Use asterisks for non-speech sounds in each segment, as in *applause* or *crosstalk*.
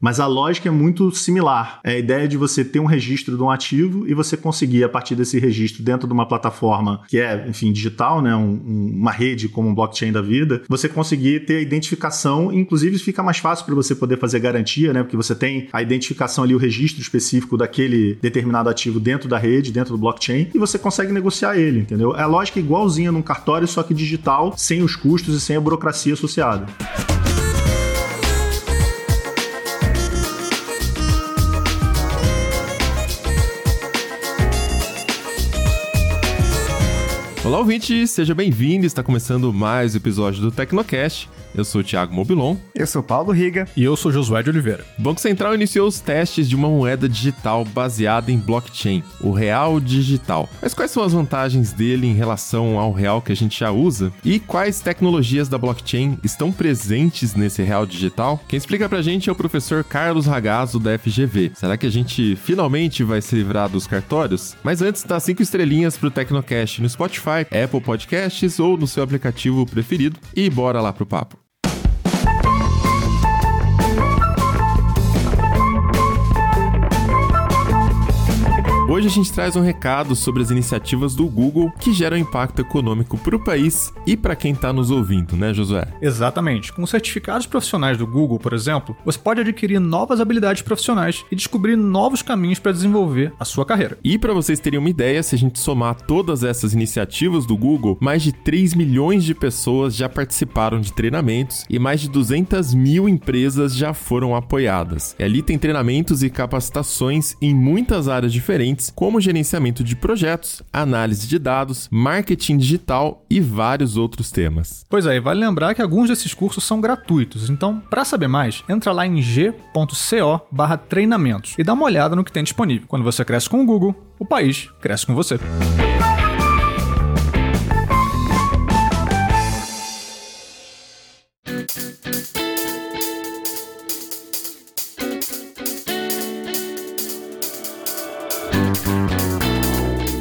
Mas a lógica é muito similar. É a ideia de você ter um registro de um ativo e você conseguir, a partir desse registro, dentro de uma plataforma que é, enfim, digital, né? Um, uma rede como um blockchain da vida, você conseguir ter a identificação, inclusive fica mais fácil para você poder fazer garantia, né? Porque você tem a identificação ali, o registro específico daquele determinado ativo dentro da rede, dentro do blockchain, e você consegue negociar ele, entendeu? É a lógica igualzinha num cartório, só que digital, sem os custos e sem a burocracia associada. Olá, ouvinte, seja bem-vindo. Está começando mais um episódio do Tecnocast. Eu sou o Thiago Mobilon. Eu sou Paulo Riga. E eu sou Josué de Oliveira. O Banco Central iniciou os testes de uma moeda digital baseada em blockchain, o Real Digital. Mas quais são as vantagens dele em relação ao real que a gente já usa? E quais tecnologias da blockchain estão presentes nesse Real Digital? Quem explica pra gente é o professor Carlos Ragazzo da FGV. Será que a gente finalmente vai se livrar dos cartórios? Mas antes, dá cinco estrelinhas pro Tecnocast no Spotify, Apple Podcasts ou no seu aplicativo preferido e bora lá pro papo. Hoje a gente traz um recado sobre as iniciativas do Google que geram impacto econômico para o país e para quem está nos ouvindo, né, Josué? Exatamente. Com certificados profissionais do Google, por exemplo, você pode adquirir novas habilidades profissionais e descobrir novos caminhos para desenvolver a sua carreira. E para vocês terem uma ideia, se a gente somar todas essas iniciativas do Google, mais de 3 milhões de pessoas já participaram de treinamentos e mais de 200 mil empresas já foram apoiadas. E ali tem treinamentos e capacitações em muitas áreas diferentes como gerenciamento de projetos, análise de dados, marketing digital e vários outros temas. Pois é, vale lembrar que alguns desses cursos são gratuitos, então para saber mais, entra lá em g.co/treinamentos e dá uma olhada no que tem disponível. Quando você cresce com o Google, o país cresce com você.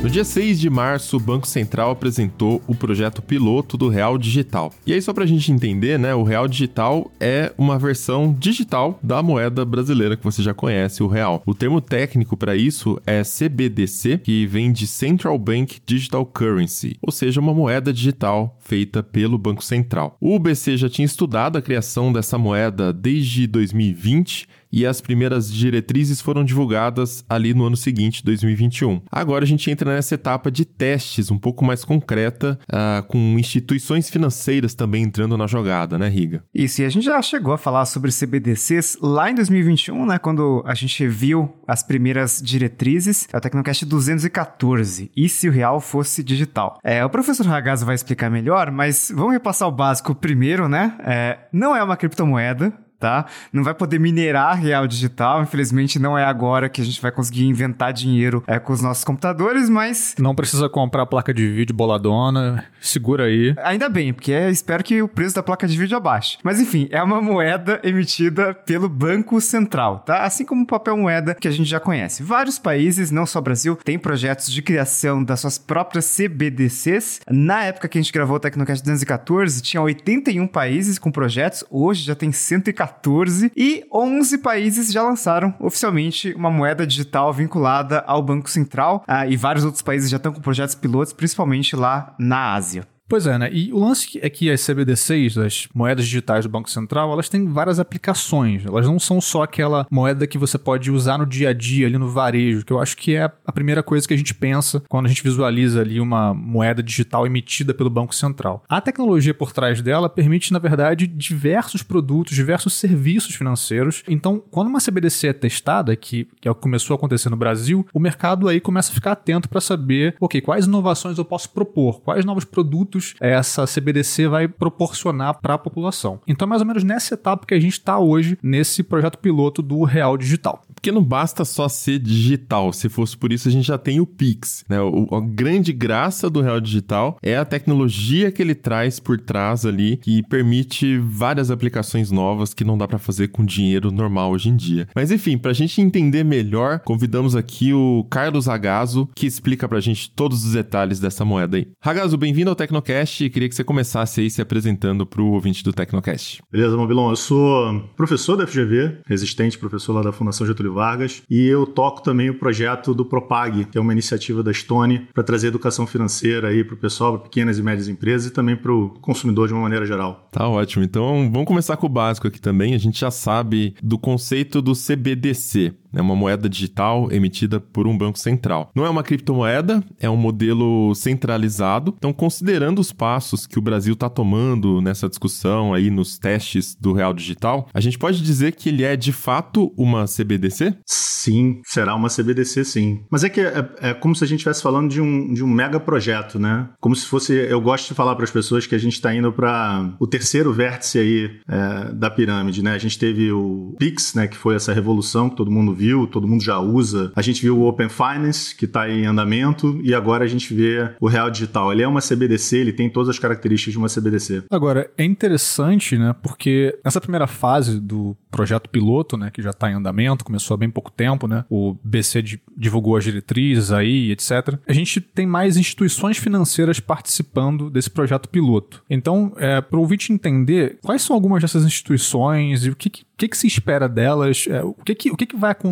No dia 6 de março, o Banco Central apresentou o projeto piloto do Real Digital. E aí, só para a gente entender, né, o Real Digital é uma versão digital da moeda brasileira que você já conhece, o Real. O termo técnico para isso é CBDC, que vem de Central Bank Digital Currency, ou seja, uma moeda digital feita pelo Banco Central. O BC já tinha estudado a criação dessa moeda desde 2020 e as primeiras diretrizes foram divulgadas ali no ano seguinte, 2021. Agora a gente entra nessa etapa de testes um pouco mais concreta, uh, com instituições financeiras também entrando na jogada, né, Riga? Isso, e a gente já chegou a falar sobre CBDCs lá em 2021, né, quando a gente viu as primeiras diretrizes, é o Tecnocast 214, e se o real fosse digital. É, o professor Ragazzo vai explicar melhor, mas vamos repassar o básico primeiro, né? É, não é uma criptomoeda, tá? Não vai poder minerar real digital, infelizmente não é agora que a gente vai conseguir inventar dinheiro é, com os nossos computadores, mas... Não precisa comprar placa de vídeo boladona, segura aí. Ainda bem, porque é, espero que o preço da placa de vídeo abaixe. Mas enfim, é uma moeda emitida pelo Banco Central, tá? Assim como o papel moeda que a gente já conhece. Vários países, não só Brasil, têm projetos de criação das suas próprias CBDCs. Na época que a gente gravou o Tecnocast 214, tinha 81 países com projetos, hoje já tem 114 2014 e 11 países já lançaram oficialmente uma moeda digital vinculada ao Banco Central uh, e vários outros países já estão com projetos pilotos, principalmente lá na Ásia. Pois é, né? E o lance é que as CBDCs, as moedas digitais do Banco Central, elas têm várias aplicações. Elas não são só aquela moeda que você pode usar no dia a dia, ali no varejo, que eu acho que é a primeira coisa que a gente pensa quando a gente visualiza ali uma moeda digital emitida pelo Banco Central. A tecnologia por trás dela permite, na verdade, diversos produtos, diversos serviços financeiros. Então, quando uma CBDC é testada, que, é que começou a acontecer no Brasil, o mercado aí começa a ficar atento para saber, ok, quais inovações eu posso propor, quais novos produtos produtos essa CBDC vai proporcionar para a população. Então, é mais ou menos nessa etapa que a gente está hoje nesse projeto piloto do Real Digital. Por Porque não basta só ser digital. Se fosse por isso, a gente já tem o Pix. Né? O, a grande graça do Real Digital é a tecnologia que ele traz por trás ali, que permite várias aplicações novas que não dá para fazer com dinheiro normal hoje em dia. Mas enfim, para a gente entender melhor, convidamos aqui o Carlos Ragazo, que explica para a gente todos os detalhes dessa moeda aí. Ragazo, bem-vindo ao Tecnocast queria que você começasse aí se apresentando para o ouvinte do Tecnocast. Beleza, Mobilon. Eu sou professor da FGV, resistente, professor lá da Fundação Getúlio Vargas, e eu toco também o projeto do Propag, que é uma iniciativa da Stone para trazer educação financeira aí para o pessoal, para pequenas e médias empresas e também para o consumidor de uma maneira geral. Tá ótimo. Então vamos começar com o básico aqui também. A gente já sabe do conceito do CBDC é uma moeda digital emitida por um banco central. Não é uma criptomoeda, é um modelo centralizado. Então, considerando os passos que o Brasil está tomando nessa discussão aí nos testes do real digital, a gente pode dizer que ele é de fato uma CBDC? Sim, será uma CBDC, sim. Mas é que é, é como se a gente estivesse falando de um, de um mega projeto, né? Como se fosse. Eu gosto de falar para as pessoas que a gente está indo para o terceiro vértice aí é, da pirâmide, né? A gente teve o Pix, né? Que foi essa revolução que todo mundo viu, todo mundo já usa. A gente viu o Open Finance, que está em andamento, e agora a gente vê o Real Digital. Ele é uma CBDC, ele tem todas as características de uma CBDC. Agora, é interessante, né? Porque nessa primeira fase do projeto piloto, né? Que já está em andamento, começou há bem pouco tempo, né? O BC divulgou as diretrizes aí, etc. A gente tem mais instituições financeiras participando desse projeto piloto. Então, é, para o ouvinte entender quais são algumas dessas instituições e o que, que que se espera delas? É, o que, que, o que, que vai acontecer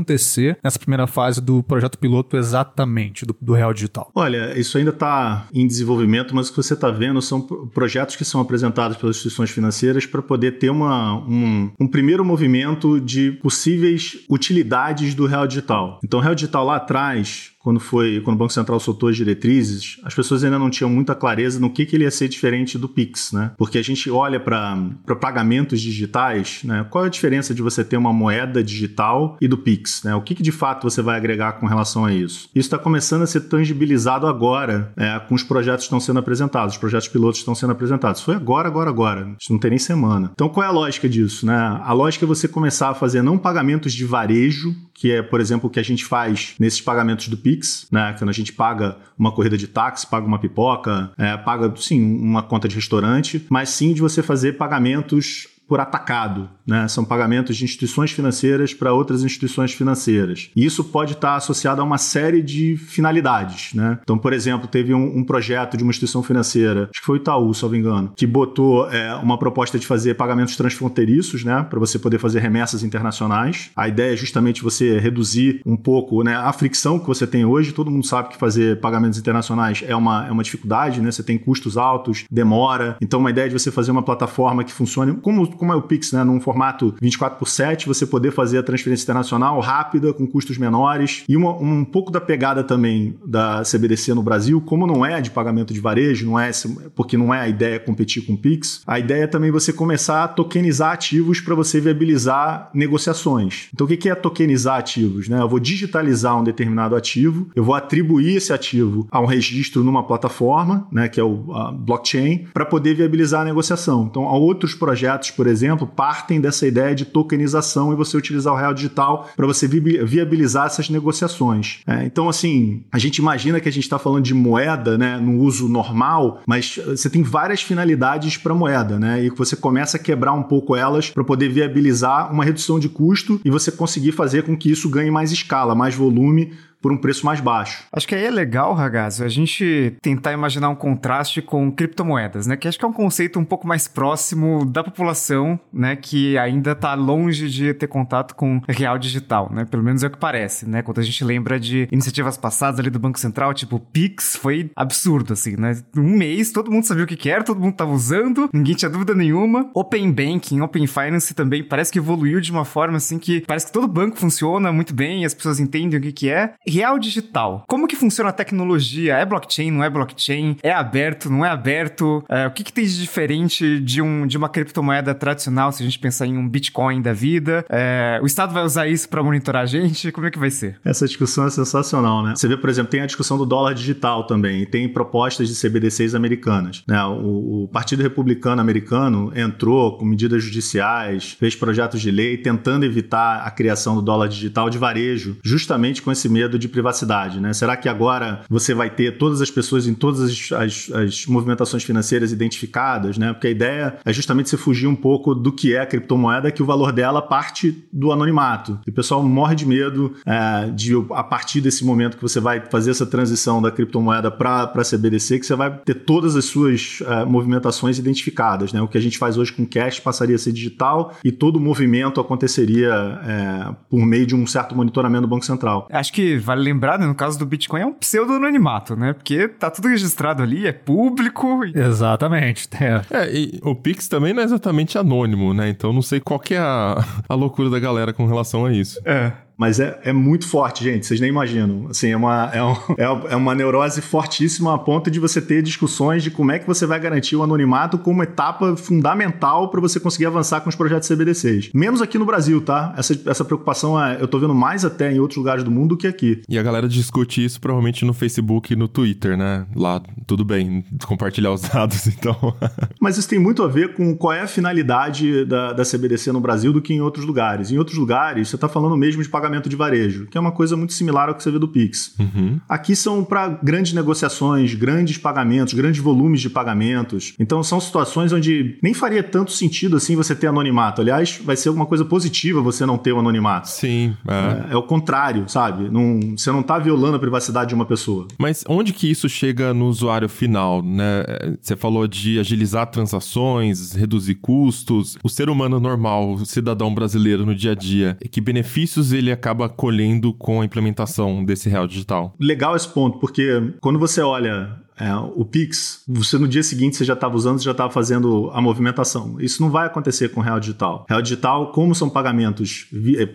nessa primeira fase do projeto piloto exatamente, do, do Real Digital? Olha, isso ainda está em desenvolvimento, mas o que você está vendo são projetos que são apresentados pelas instituições financeiras para poder ter uma, um, um primeiro movimento de possíveis utilidades do Real Digital. Então, o Real Digital lá atrás, quando foi quando o Banco Central soltou as diretrizes, as pessoas ainda não tinham muita clareza no que, que ele ia ser diferente do Pix, né? Porque a gente olha para pagamentos digitais, né? Qual é a diferença de você ter uma moeda digital e do Pix, né? O que, que de fato você vai agregar com relação a isso? Isso está começando a ser tangibilizado agora é, com os projetos que estão sendo apresentados, os projetos pilotos estão sendo apresentados. Foi agora, agora, agora. Isso não tem nem semana. Então qual é a lógica disso, né? A lógica é você começar a fazer não pagamentos de varejo, que é, por exemplo, o que a gente faz nesses pagamentos do Pix, Né? Quando a gente paga uma corrida de táxi, paga uma pipoca, é, paga, sim, uma conta de restaurante, mas sim de você fazer pagamentos por atacado, né? São pagamentos de instituições financeiras para outras instituições financeiras. E isso pode estar associado a uma série de finalidades, né? Então, por exemplo, teve um, um projeto de uma instituição financeira, acho que foi o Itaú, se não me engano, que botou é, uma proposta de fazer pagamentos transfronteiriços, né? Para você poder fazer remessas internacionais. A ideia é justamente você reduzir um pouco né, a fricção que você tem hoje. Todo mundo sabe que fazer pagamentos internacionais é uma, é uma dificuldade, né? Você tem custos altos, demora. Então, uma ideia de você fazer uma plataforma que funcione como como é o Pix, né? Num formato 24 por 7, você poder fazer a transferência internacional rápida, com custos menores. E uma, um pouco da pegada também da CBDC no Brasil, como não é de pagamento de varejo, não é porque não é a ideia competir com o Pix, a ideia é também você começar a tokenizar ativos para você viabilizar negociações. Então, o que é tokenizar ativos? Né? Eu vou digitalizar um determinado ativo, eu vou atribuir esse ativo a um registro numa plataforma, né, que é o blockchain, para poder viabilizar a negociação. Então, há outros projetos, por exemplo, partem dessa ideia de tokenização e você utilizar o real digital para você vi viabilizar essas negociações. É, então, assim, a gente imagina que a gente está falando de moeda, né, no uso normal, mas você tem várias finalidades para moeda, né, e você começa a quebrar um pouco elas para poder viabilizar uma redução de custo e você conseguir fazer com que isso ganhe mais escala, mais volume por um preço mais baixo. Acho que aí é legal, Ragazzo, a gente tentar imaginar um contraste com criptomoedas, né? Que acho que é um conceito um pouco mais próximo da população, né? Que ainda está longe de ter contato com real digital, né? Pelo menos é o que parece, né? Quando a gente lembra de iniciativas passadas ali do Banco Central, tipo Pix, foi absurdo, assim, né? Um mês, todo mundo sabia o que era, todo mundo estava usando, ninguém tinha dúvida nenhuma. Open Banking, Open Finance também parece que evoluiu de uma forma, assim, que parece que todo banco funciona muito bem, as pessoas entendem o que que é. Real digital, como que funciona a tecnologia? É blockchain, não é blockchain? É aberto, não é aberto? É, o que, que tem de diferente de, um, de uma criptomoeda tradicional, se a gente pensar em um Bitcoin da vida? É, o Estado vai usar isso para monitorar a gente? Como é que vai ser? Essa discussão é sensacional, né? Você vê, por exemplo, tem a discussão do dólar digital também, e tem propostas de CBDCs americanas. Né? O, o Partido Republicano americano entrou com medidas judiciais, fez projetos de lei tentando evitar a criação do dólar digital de varejo, justamente com esse medo de privacidade. Né? Será que agora você vai ter todas as pessoas em todas as, as, as movimentações financeiras identificadas? Né? Porque a ideia é justamente você fugir um pouco do que é a criptomoeda, que o valor dela parte do anonimato. E o pessoal morre de medo é, de, a partir desse momento que você vai fazer essa transição da criptomoeda para a CBDC, que você vai ter todas as suas é, movimentações identificadas. Né? O que a gente faz hoje com cash passaria a ser digital e todo o movimento aconteceria é, por meio de um certo monitoramento do Banco Central. Acho que vale lembrar, né, no caso do Bitcoin, é um pseudo-anonimato, né? Porque tá tudo registrado ali, é público. Exatamente. É. é, e o Pix também não é exatamente anônimo, né? Então não sei qual que é a, *laughs* a loucura da galera com relação a isso. É. Mas é, é muito forte, gente. Vocês nem imaginam. Assim, é uma, é, um, *laughs* é, é uma neurose fortíssima a ponto de você ter discussões de como é que você vai garantir o anonimato como etapa fundamental para você conseguir avançar com os projetos CBDCs. Menos aqui no Brasil, tá? Essa, essa preocupação é, eu tô vendo mais até em outros lugares do mundo do que aqui. E a galera discute isso provavelmente no Facebook e no Twitter, né? Lá, tudo bem, compartilhar os *laughs* dados, então. *laughs* Mas isso tem muito a ver com qual é a finalidade da, da CBDC no Brasil do que em outros lugares. Em outros lugares, você está falando mesmo de pagar pagamento de varejo, que é uma coisa muito similar ao que você vê do Pix. Uhum. Aqui são para grandes negociações, grandes pagamentos, grandes volumes de pagamentos. Então são situações onde nem faria tanto sentido assim você ter anonimato. Aliás, vai ser alguma coisa positiva você não ter o anonimato. Sim. É, é, é o contrário, sabe? Não, você não está violando a privacidade de uma pessoa. Mas onde que isso chega no usuário final, né? Você falou de agilizar transações, reduzir custos. O ser humano normal, o cidadão brasileiro no dia a dia, que benefícios ele acaba colhendo com a implementação desse real digital. Legal esse ponto, porque quando você olha é, o Pix, você no dia seguinte você já estava usando, você já estava fazendo a movimentação. Isso não vai acontecer com o Real Digital. Real Digital, como são pagamentos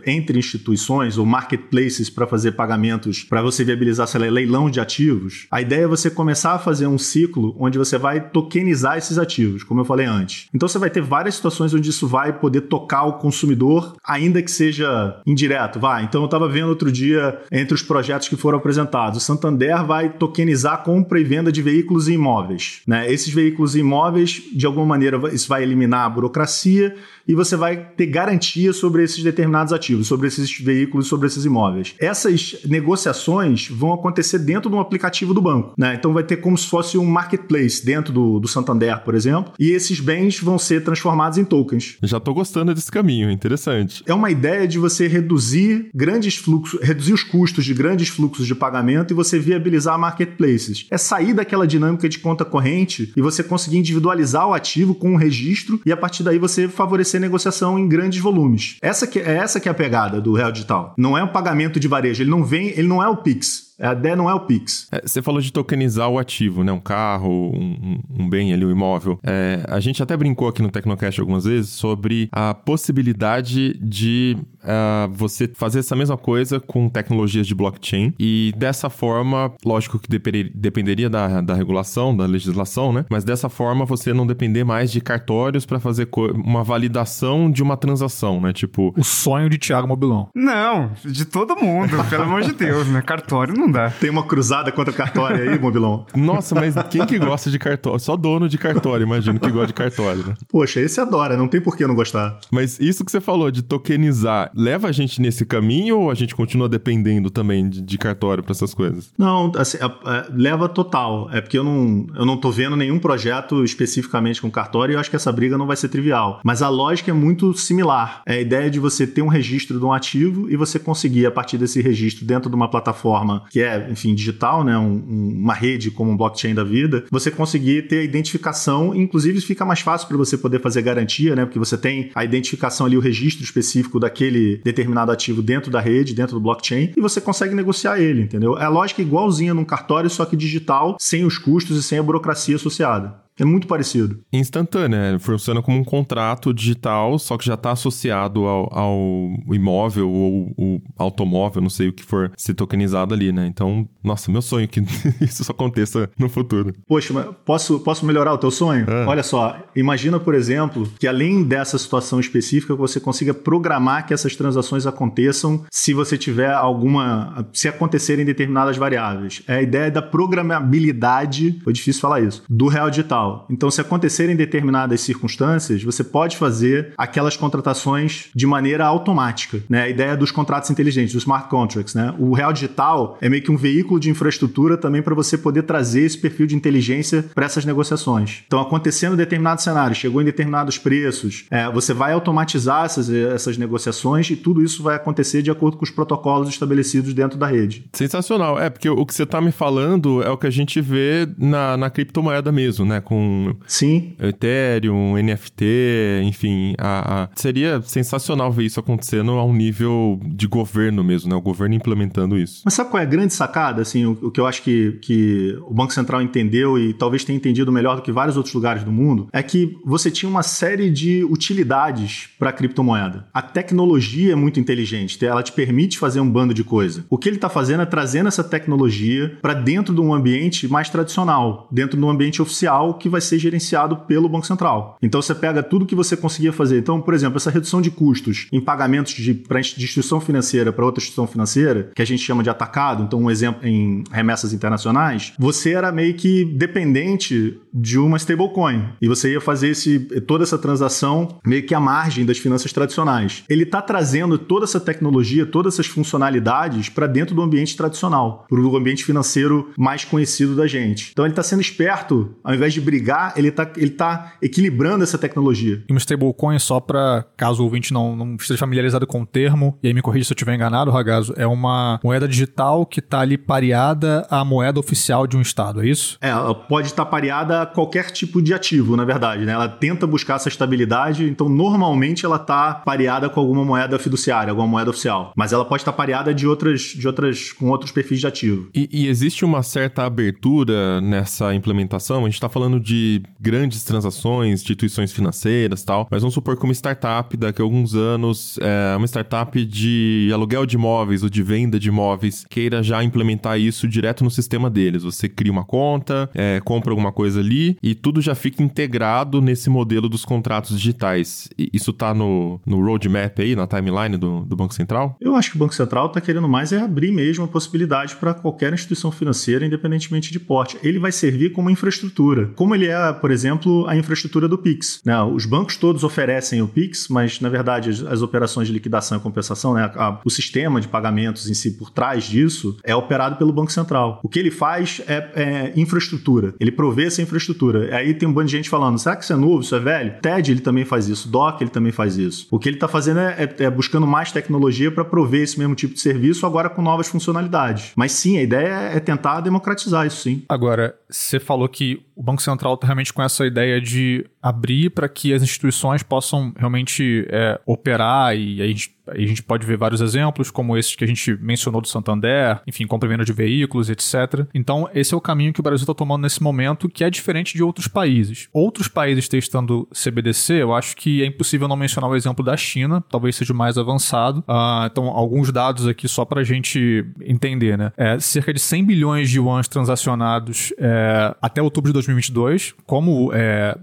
entre instituições ou marketplaces para fazer pagamentos, para você viabilizar, sei lá, leilão de ativos, a ideia é você começar a fazer um ciclo onde você vai tokenizar esses ativos, como eu falei antes. Então você vai ter várias situações onde isso vai poder tocar o consumidor, ainda que seja indireto. Vai. Então eu estava vendo outro dia entre os projetos que foram apresentados, o Santander vai tokenizar compra e venda venda de veículos e imóveis. Né? Esses veículos e imóveis, de alguma maneira, isso vai eliminar a burocracia e você vai ter garantia sobre esses determinados ativos, sobre esses veículos, sobre esses imóveis. Essas negociações vão acontecer dentro de um aplicativo do banco. Né? Então vai ter como se fosse um marketplace dentro do, do Santander, por exemplo, e esses bens vão ser transformados em tokens. Já estou gostando desse caminho, interessante. É uma ideia de você reduzir grandes fluxos, reduzir os custos de grandes fluxos de pagamento e você viabilizar marketplaces. É sair daquela dinâmica de conta corrente e você conseguir individualizar o ativo com um registro e a partir daí você favorecer negociação em grandes volumes. Essa que, é essa que é a pegada do Real Digital. Não é um pagamento de varejo, ele não vem, ele não é o Pix. É, a ideia não é o Pix. É, você falou de tokenizar o ativo, né? Um carro, um, um bem ali, um imóvel. É, a gente até brincou aqui no Tecnocast algumas vezes sobre a possibilidade de uh, você fazer essa mesma coisa com tecnologias de blockchain e dessa forma, lógico que dependeria da, da regulação, da legislação, né? Mas dessa forma você não depender mais de cartórios para fazer uma validação de uma transação, né? Tipo... O sonho de Thiago Mobilon. Não, de todo mundo, pelo amor de Deus, né? Cartório não dá. Tem uma cruzada contra cartório aí, Mobilon? Nossa, mas quem que gosta de cartório? Só dono de cartório, imagino, que gosta de cartório, né? Poxa, esse adora, não tem por que não gostar. Mas isso que você falou de tokenizar, leva a gente nesse caminho ou a gente continua dependendo também de, de cartório para essas coisas? Não, assim, é, é, leva total. É porque eu não, eu não tô vendo nenhum projeto especificamente com cartório e eu acho que essa briga não vai ser trivial. Mas a lógica é muito similar. É a ideia de você ter um registro de um ativo e você conseguir, a partir desse registro, dentro de uma plataforma que é, enfim, digital, né, um, uma rede como um blockchain da vida, você conseguir ter a identificação, inclusive fica mais fácil para você poder fazer garantia, né, porque você tem a identificação ali, o registro específico daquele determinado ativo dentro da rede, dentro do blockchain, e você consegue negociar ele, entendeu? É a lógica igualzinha num cartório, só que digital, sem os custos e sem a burocracia associada. É muito parecido. Instantânea, funciona como um contrato digital, só que já está associado ao, ao, imóvel ou o automóvel, não sei o que for ser tokenizado ali, né? Então, nossa, meu sonho é que *laughs* isso aconteça no futuro. Poxa, mas posso, posso melhorar o teu sonho? É. Olha só, imagina, por exemplo, que além dessa situação específica, você consiga programar que essas transações aconteçam se você tiver alguma. se acontecerem determinadas variáveis. É a ideia da programabilidade, foi difícil falar isso, do real digital. Então, se acontecerem determinadas circunstâncias, você pode fazer aquelas contratações de maneira automática. Né? A ideia dos contratos inteligentes, dos smart contracts. Né? O real digital é meio que um veículo de infraestrutura também para você poder trazer esse perfil de inteligência para essas negociações. Então, acontecendo em determinados cenários, chegou em determinados preços, é, você vai automatizar essas, essas negociações e tudo isso vai acontecer de acordo com os protocolos estabelecidos dentro da rede. Sensacional. É, porque o que você está me falando é o que a gente vê na, na criptomoeda mesmo, né? Com Sim. Ethereum, NFT, enfim. A, a... Seria sensacional ver isso acontecendo a um nível de governo mesmo, né? O governo implementando isso. Mas sabe qual é a grande sacada? Assim, o, o que eu acho que, que o Banco Central entendeu e talvez tenha entendido melhor do que vários outros lugares do mundo é que você tinha uma série de utilidades para a criptomoeda. A tecnologia é muito inteligente, ela te permite fazer um bando de coisa. O que ele está fazendo é trazendo essa tecnologia para dentro de um ambiente mais tradicional, dentro de um ambiente oficial que vai ser gerenciado pelo Banco Central. Então você pega tudo que você conseguia fazer. Então, por exemplo, essa redução de custos em pagamentos de, para instituição financeira para outra instituição financeira, que a gente chama de atacado, então um exemplo em remessas internacionais, você era meio que dependente de uma stablecoin e você ia fazer esse, toda essa transação meio que à margem das finanças tradicionais. Ele está trazendo toda essa tecnologia, todas essas funcionalidades para dentro do ambiente tradicional, para o ambiente financeiro mais conhecido da gente. Então ele está sendo esperto, ao invés de brigar, ele está ele tá equilibrando essa tecnologia. E um stablecoin, só para caso o ouvinte não, não esteja familiarizado com o termo, e aí me corrija se eu estiver enganado, Ragazo, é uma moeda digital que está ali pareada à moeda oficial de um estado, é isso? É, ela pode estar tá pareada a qualquer tipo de ativo, na verdade, né? Ela tenta buscar essa estabilidade, então normalmente ela está pareada com alguma moeda fiduciária, alguma moeda oficial, mas ela pode estar tá pareada de outras, de outras, com outros perfis de ativo. E, e existe uma certa abertura nessa implementação? A gente está falando de grandes transações, instituições financeiras tal, mas vamos supor que uma startup daqui a alguns anos, é, uma startup de aluguel de imóveis ou de venda de imóveis, queira já implementar isso direto no sistema deles. Você cria uma conta, é, compra alguma coisa ali e tudo já fica integrado nesse modelo dos contratos digitais. Isso está no, no roadmap aí, na timeline do, do Banco Central? Eu acho que o Banco Central está querendo mais é abrir mesmo a possibilidade para qualquer instituição financeira, independentemente de porte. Ele vai servir como infraestrutura. Como ele é, por exemplo, a infraestrutura do Pix. Né? Os bancos todos oferecem o Pix, mas na verdade as, as operações de liquidação e compensação, né? A, o sistema de pagamentos em si por trás disso é operado pelo Banco Central. O que ele faz é, é infraestrutura. Ele provê essa infraestrutura. Aí tem um bando de gente falando: será que isso é novo, isso é velho? TED ele também faz isso, DOC ele também faz isso. O que ele está fazendo é, é, é, buscando mais tecnologia para prover esse mesmo tipo de serviço agora com novas funcionalidades. Mas sim, a ideia é tentar democratizar isso sim. Agora, você falou que o Banco Central está realmente com essa ideia de abrir para que as instituições possam realmente é, operar e a gente, a gente pode ver vários exemplos, como esses que a gente mencionou do Santander, enfim, compra e venda de veículos, etc. Então, esse é o caminho que o Brasil está tomando nesse momento, que é diferente de outros países. Outros países testando CBDC, eu acho que é impossível não mencionar o exemplo da China, talvez seja o mais avançado. Uh, então, alguns dados aqui só para a gente entender, né? É, cerca de 100 bilhões de yuans transacionados é, até outubro de 2022, como é,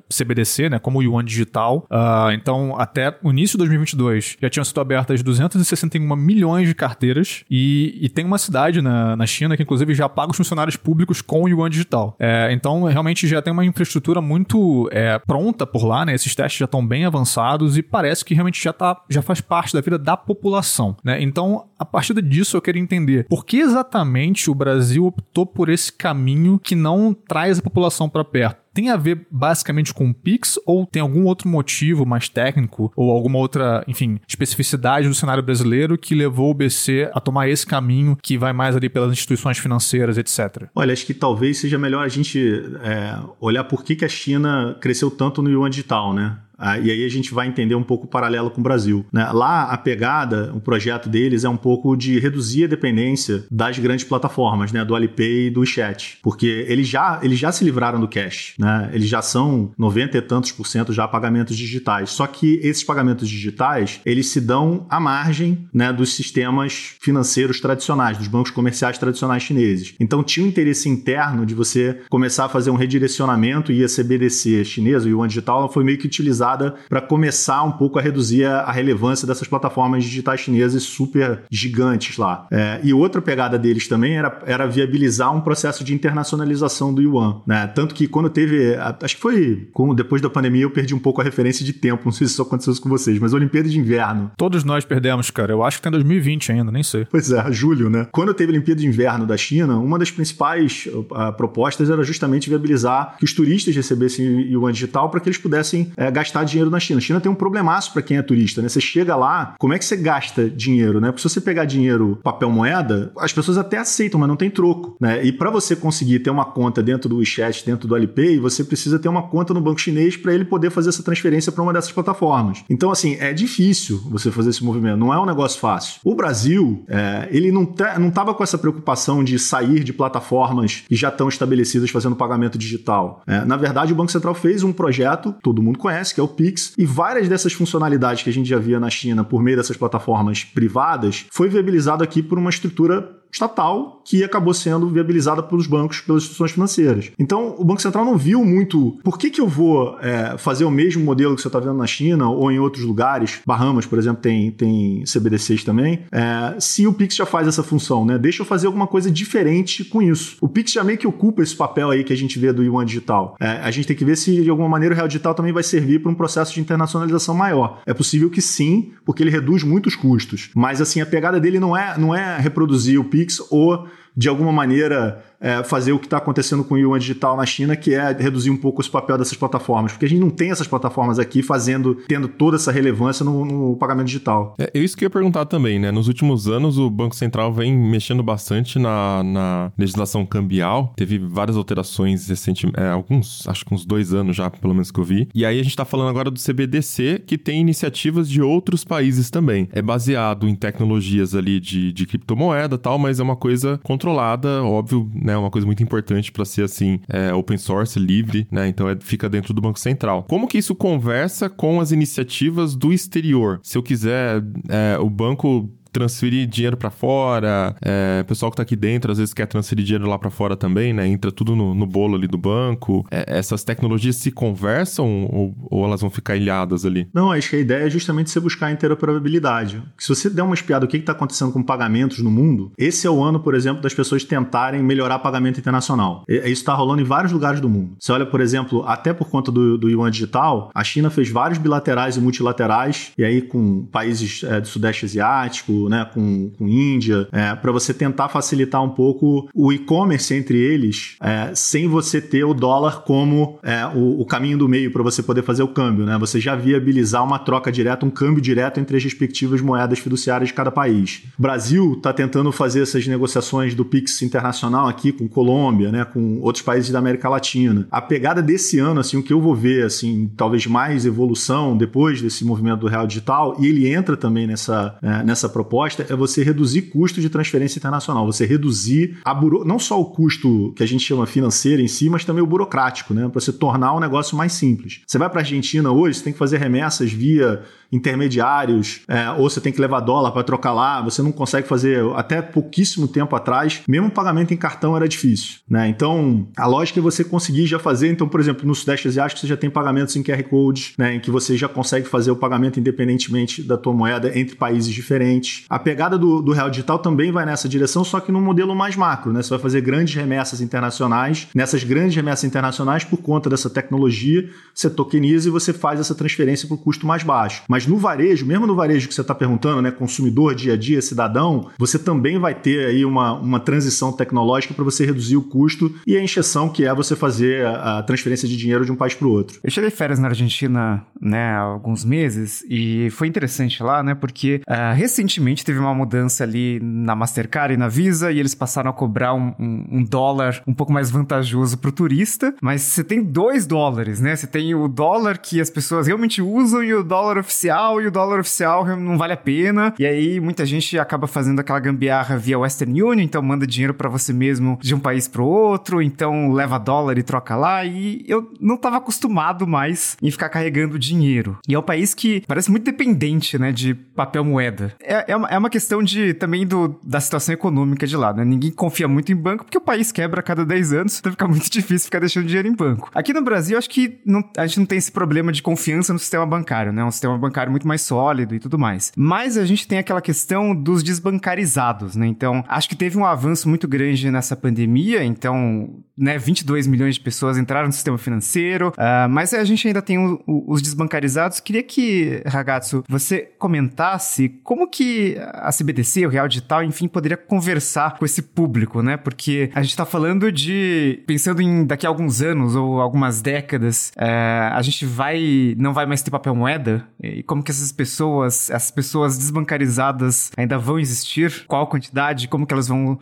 CBDC, né, como yuan digital. Uh, então, até o início de 2022, já tinham sido abertas 261 milhões de carteiras e, e tem uma cidade na, na China que, inclusive, já paga os funcionários públicos com o yuan digital. É, então, realmente já tem uma infraestrutura muito é, pronta por lá, né? Esses testes já estão bem avançados e parece que realmente já, tá, já faz parte da vida da população, né? Então, a partir disso, eu queria entender por que exatamente o Brasil optou por esse caminho que não traz a população para perto tem a ver basicamente com o Pix ou tem algum outro motivo mais técnico ou alguma outra, enfim, especificidade do cenário brasileiro que levou o BC a tomar esse caminho que vai mais ali pelas instituições financeiras, etc? Olha, acho que talvez seja melhor a gente é, olhar por que, que a China cresceu tanto no yuan digital, né? Ah, e aí a gente vai entender um pouco o paralelo com o Brasil. Né? Lá, a pegada, o projeto deles é um pouco de reduzir a dependência das grandes plataformas, né? do Alipay e do WeChat. Porque eles já, eles já se livraram do cash. Né? Eles já são 90 e tantos por cento já pagamentos digitais. Só que esses pagamentos digitais, eles se dão à margem né, dos sistemas financeiros tradicionais, dos bancos comerciais tradicionais chineses. Então tinha um interesse interno de você começar a fazer um redirecionamento e a CBDC chinesa, o Yuan Digital, foi meio que utilizada para começar um pouco a reduzir a, relevância dessas plataformas digitais chinesas super gigantes lá. É, e outra pegada deles também era, era viabilizar um processo de internacionalização do Yuan. Né? Tanto que quando teve, acho que foi depois da pandemia eu perdi um pouco a referência de tempo, não sei se isso aconteceu com vocês, mas Olimpíada de Inverno. Todos nós perdemos, cara. Eu acho que tem 2020 ainda, nem sei. Pois é, julho, né? Quando teve a Olimpíada de Inverno da China, uma das principais uh, propostas era justamente viabilizar que os turistas recebessem yuan digital para que eles pudessem uh, gastar dinheiro na China. A China tem um problemaço para quem é turista, né? Você chega lá, como é que você gasta dinheiro, né? Porque se você pegar dinheiro papel moeda, as pessoas até aceitam, mas não tem troco, né? E para você conseguir ter uma conta dentro do WeChat, dentro do Alipay, você precisa ter uma conta no banco chinês para ele poder fazer essa transferência para uma dessas plataformas. Então, assim, é difícil você fazer esse movimento, não é um negócio fácil. O Brasil, é, ele não, tá, não tava com essa preocupação de sair de plataformas que já estão estabelecidas fazendo pagamento digital. É, na verdade, o Banco Central fez um projeto, todo mundo conhece, que é o Pix, e várias dessas funcionalidades que a gente já via na China por meio dessas plataformas privadas foi viabilizado aqui por uma estrutura estatal que acabou sendo viabilizada pelos bancos, pelas instituições financeiras. Então, o Banco Central não viu muito por que, que eu vou é, fazer o mesmo modelo que você está vendo na China ou em outros lugares. Bahamas, por exemplo, tem, tem CBDCs também. É, se o Pix já faz essa função, né? Deixa eu fazer alguma coisa diferente com isso. O Pix já meio que ocupa esse papel aí que a gente vê do Yuan Digital. É, a gente tem que ver se, de alguma maneira, o Real Digital também vai servir para um processo de internacionalização maior. É possível que sim, porque ele reduz muitos custos. Mas, assim, a pegada dele não é, não é reproduzir o Pix ou de alguma maneira é, fazer o que está acontecendo com o Yuan Digital na China, que é reduzir um pouco esse papel dessas plataformas, porque a gente não tem essas plataformas aqui fazendo, tendo toda essa relevância no, no pagamento digital. É, é isso que eu ia perguntar também, né? Nos últimos anos, o Banco Central vem mexendo bastante na, na legislação cambial, teve várias alterações recentemente, é, alguns, acho que uns dois anos já, pelo menos que eu vi. E aí a gente está falando agora do CBDC, que tem iniciativas de outros países também. É baseado em tecnologias ali de, de criptomoeda tal, mas é uma coisa controlada, óbvio, né, uma coisa muito importante para ser assim, é, open source, livre, né? Então é, fica dentro do Banco Central. Como que isso conversa com as iniciativas do exterior? Se eu quiser, é, o banco transferir dinheiro para fora, é, pessoal que tá aqui dentro às vezes quer transferir dinheiro lá para fora também, né? Entra tudo no, no bolo ali do banco. É, essas tecnologias se conversam ou, ou, elas vão ficar ilhadas ali? Não, acho que a ideia é justamente você buscar a interoperabilidade. Se você der uma espiada o que está acontecendo com pagamentos no mundo, esse é o ano, por exemplo, das pessoas tentarem melhorar pagamento internacional. E, isso está rolando em vários lugares do mundo. Você olha, por exemplo, até por conta do, do Yuan Digital, a China fez vários bilaterais e multilaterais, e aí com países é, do Sudeste Asiático, né, com, com Índia, é, para você tentar facilitar um pouco o e-commerce entre eles, é, sem você ter o dólar como é, o, o, caminho do meio para você poder fazer o câmbio. Né? Você já viabilizar uma troca direta, um câmbio direto entre as respectivas moedas fiduciárias de cada país. O Brasil está tentando fazer essas negociações do Pix internacional aqui com Colômbia, né, com outros países da América Latina. A pegada desse ano, assim, o que eu vou ver, assim, talvez mais evolução depois desse movimento do real digital, e ele entra também nessa, é, nessa proposta proposta é você reduzir custo de transferência internacional, você reduzir a buro... não só o custo que a gente chama financeiro em si, mas também o burocrático, né? Para você tornar o negócio mais simples. Você vai para a Argentina hoje, você tem que fazer remessas via intermediários, é, ou você tem que levar dólar para trocar lá, você não consegue fazer até pouquíssimo tempo atrás, mesmo pagamento em cartão era difícil, né? Então, a lógica é você conseguir já fazer, então, por exemplo, no Sudeste Asiático você já tem pagamentos em QR Codes, né, em que você já consegue fazer o pagamento independentemente da tua moeda entre países diferentes. A pegada do, do Real Digital também vai nessa direção, só que num modelo mais macro, né? Você vai fazer grandes remessas internacionais, nessas grandes remessas internacionais, por conta dessa tecnologia, você tokeniza e você faz essa transferência por custo mais baixo. Mas no varejo, mesmo no varejo que você está perguntando, né, consumidor, dia a dia, cidadão, você também vai ter aí uma, uma transição tecnológica para você reduzir o custo e a encheção que é você fazer a, transferência de dinheiro de um país para o outro. Eu tirei férias na Argentina, né, há alguns meses e foi interessante lá, né, porque uh, recentemente recentemente teve uma mudança ali na Mastercard e na Visa e eles passaram a cobrar um, um, um dólar um pouco mais vantajoso para o turista, mas você tem dois dólares, né? Você tem o dólar que as pessoas realmente usam e o dólar oficial e o dólar oficial não vale a pena. E aí muita gente acaba fazendo aquela gambiarra via Western Union, então manda dinheiro para você mesmo de um país para outro, então leva dólar e troca lá e eu não estava acostumado mais em ficar carregando dinheiro. E é um país que parece muito dependente, né, de papel moeda. É, é, uma, é uma questão de também do, da situação econômica de lá, né? Ninguém confia muito em banco porque o país quebra a cada 10 anos, então fica muito *laughs* difícil ficar deixando dinheiro em banco. Aqui no Brasil, acho que não, a gente não tem esse problema de confiança no sistema bancário, né? Um sistema bancário muito mais sólido e tudo mais. Mas a gente tem aquela questão dos desbancarizados, né? Então, acho que teve um avanço muito grande nessa pandemia, então, né, 22 milhões de pessoas entraram no sistema financeiro, uh, mas a gente ainda tem o, o, os desbancarizados. Queria que, Ragazzo, você comentasse como que a CBDC, o Real Digital, enfim, poderia conversar com esse público, né? Porque a gente está falando de, pensando em daqui a alguns anos ou algumas décadas, uh, a gente vai, não vai mais ter papel moeda? E como que essas pessoas, essas pessoas desbancarizadas ainda vão existir? Qual a quantidade? Como que elas vão uh,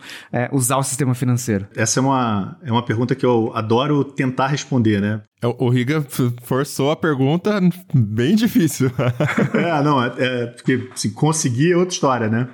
usar o sistema financeiro? Essa é uma, é uma pergunta que eu adoro tentar responder, né? É, o Riga forçou a pergunta bem difícil. *laughs* é, não, é, é porque assim, conseguir é outra história, né?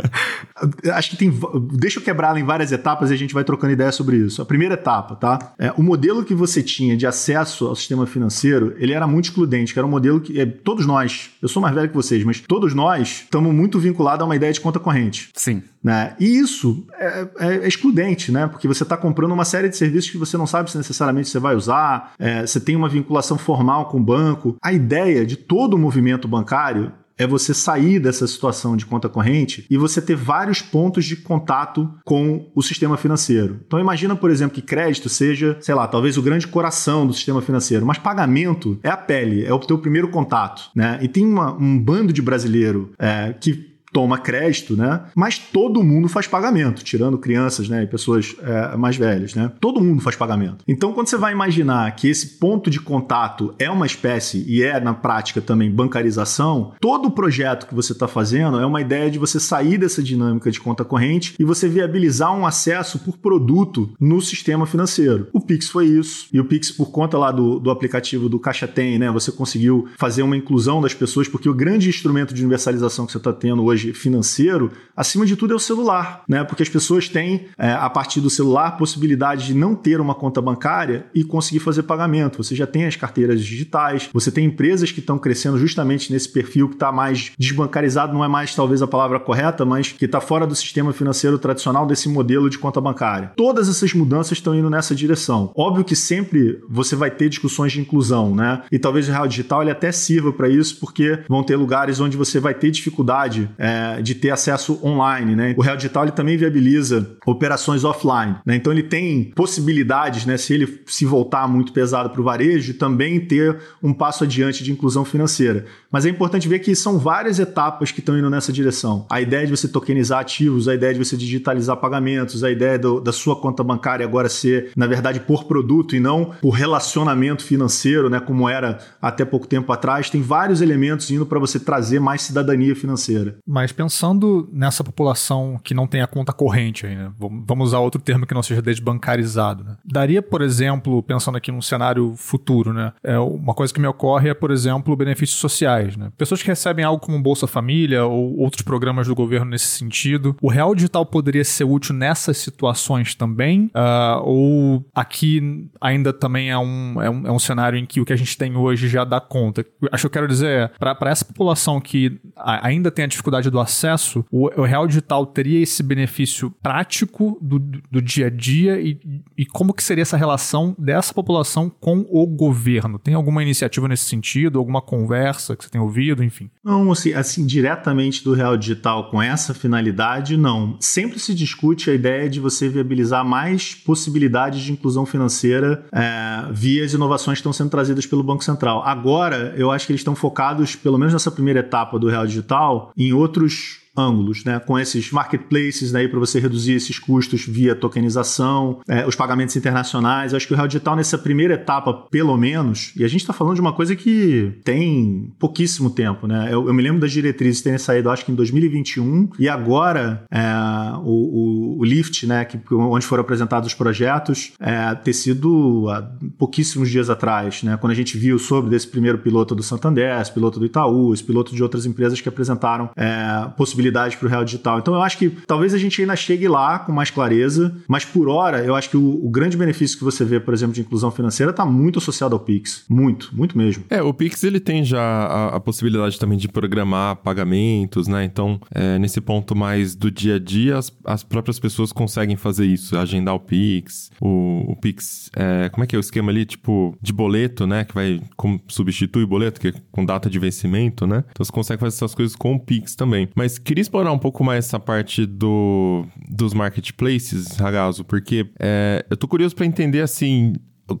*laughs* Acho que tem. Deixa eu quebrá-la em várias etapas e a gente vai trocando ideia sobre isso. A primeira etapa, tá? É, o modelo que você tinha de acesso ao sistema financeiro, ele era muito excludente, que era um modelo que. É, todos nós, eu sou mais velho que vocês, mas todos nós estamos muito vinculados a uma ideia de conta corrente. Sim. Né? E isso é, é, é excludente, né? Porque você está comprando uma série de serviços que você não sabe se necessariamente você vai usar, é, você tem uma vinculação formal com o banco. A ideia de todo o movimento bancário é você sair dessa situação de conta corrente e você ter vários pontos de contato com o sistema financeiro. Então imagina, por exemplo, que crédito seja, sei lá, talvez o grande coração do sistema financeiro, mas pagamento é a pele, é o teu primeiro contato, né? E tem uma, um bando de brasileiro é, que toma crédito, né? Mas todo mundo faz pagamento, tirando crianças, né? E pessoas é, mais velhas, né? Todo mundo faz pagamento. Então, quando você vai imaginar que esse ponto de contato é uma espécie e é na prática também bancarização, todo o projeto que você está fazendo é uma ideia de você sair dessa dinâmica de conta corrente e você viabilizar um acesso por produto no sistema financeiro. O Pix foi isso. E o Pix, por conta lá do, do aplicativo do Caixa Tem, né? Você conseguiu fazer uma inclusão das pessoas, porque o grande instrumento de universalização que você está tendo hoje hoje financeiro, acima de tudo é o celular, né? Porque as pessoas têm, é, a partir do celular, possibilidade de não ter uma conta bancária e conseguir fazer pagamento. Você já tem as carteiras digitais, você tem empresas que estão crescendo justamente nesse perfil que está mais desbancarizado, não é mais talvez a palavra correta, mas que está fora do sistema financeiro tradicional desse modelo de conta bancária. Todas essas mudanças estão indo nessa direção. Óbvio que sempre você vai ter discussões de inclusão, né? E talvez o real digital ele até sirva para isso, porque vão ter lugares onde você vai ter dificuldade é, é, de ter acesso online. Né? O Real Digital ele também viabiliza operações offline. Né? Então ele tem possibilidades, né, se ele se voltar muito pesado para o varejo, também ter um passo adiante de inclusão financeira. Mas é importante ver que são várias etapas que estão indo nessa direção. A ideia de você tokenizar ativos, a ideia de você digitalizar pagamentos, a ideia do, da sua conta bancária agora ser, na verdade, por produto e não por relacionamento financeiro, né, como era até pouco tempo atrás, tem vários elementos indo para você trazer mais cidadania financeira. Mas pensando nessa população que não tem a conta corrente aí, né? Vamos usar outro termo que não seja desbancarizado, né? Daria, por exemplo, pensando aqui num cenário futuro, né? É, uma coisa que me ocorre é, por exemplo, benefícios sociais, né? Pessoas que recebem algo como Bolsa Família ou outros programas do governo nesse sentido. O real digital poderia ser útil nessas situações também? Uh, ou aqui ainda também é um, é, um, é um cenário em que o que a gente tem hoje já dá conta? Acho que eu quero dizer, para essa população que ainda tem a dificuldade do acesso, o, o real digital teria esse benefício prático do, do dia a dia e, e como que seria essa relação dessa população com o governo? Tem alguma iniciativa nesse sentido, alguma conversa que você tem ouvido, enfim? Não, assim, assim diretamente do real digital com essa finalidade, não. Sempre se discute a ideia de você viabilizar mais possibilidades de inclusão financeira é, via as inovações que estão sendo trazidas pelo Banco Central. Agora, eu acho que eles estão focados, pelo menos nessa primeira etapa do real digital, em outros outros ângulos, né? Com esses marketplaces aí né, para você reduzir esses custos via tokenização, é, os pagamentos internacionais. Eu acho que o Real Digital nessa primeira etapa, pelo menos, e a gente está falando de uma coisa que tem pouquíssimo tempo, né? Eu, eu me lembro das diretrizes terem saído, acho que em 2021, e agora é, o, o, o, Lift, né? Que, onde foram apresentados os projetos, é, ter sido há pouquíssimos dias atrás, né? Quando a gente viu sobre desse primeiro piloto do Santander, esse piloto do Itaú, esse piloto de outras empresas que apresentaram é, possibilidades para o Real Digital. Então eu acho que talvez a gente ainda chegue lá com mais clareza, mas por hora eu acho que o, o grande benefício que você vê, por exemplo, de inclusão financeira está muito associado ao Pix. Muito, muito mesmo. É, o Pix ele tem já a, a possibilidade também de programar pagamentos, né? Então, é, nesse ponto mais do dia a dia, as, as próprias pessoas conseguem fazer isso, agendar o Pix, o, o Pix, é, como é que é o esquema ali? Tipo, de boleto, né? Que vai como substitui boleto, que é com data de vencimento, né? Então você consegue fazer essas coisas com o Pix também. Mas queria explorar um pouco mais essa parte do, dos marketplaces, Ragazo, porque é, eu tô curioso para entender assim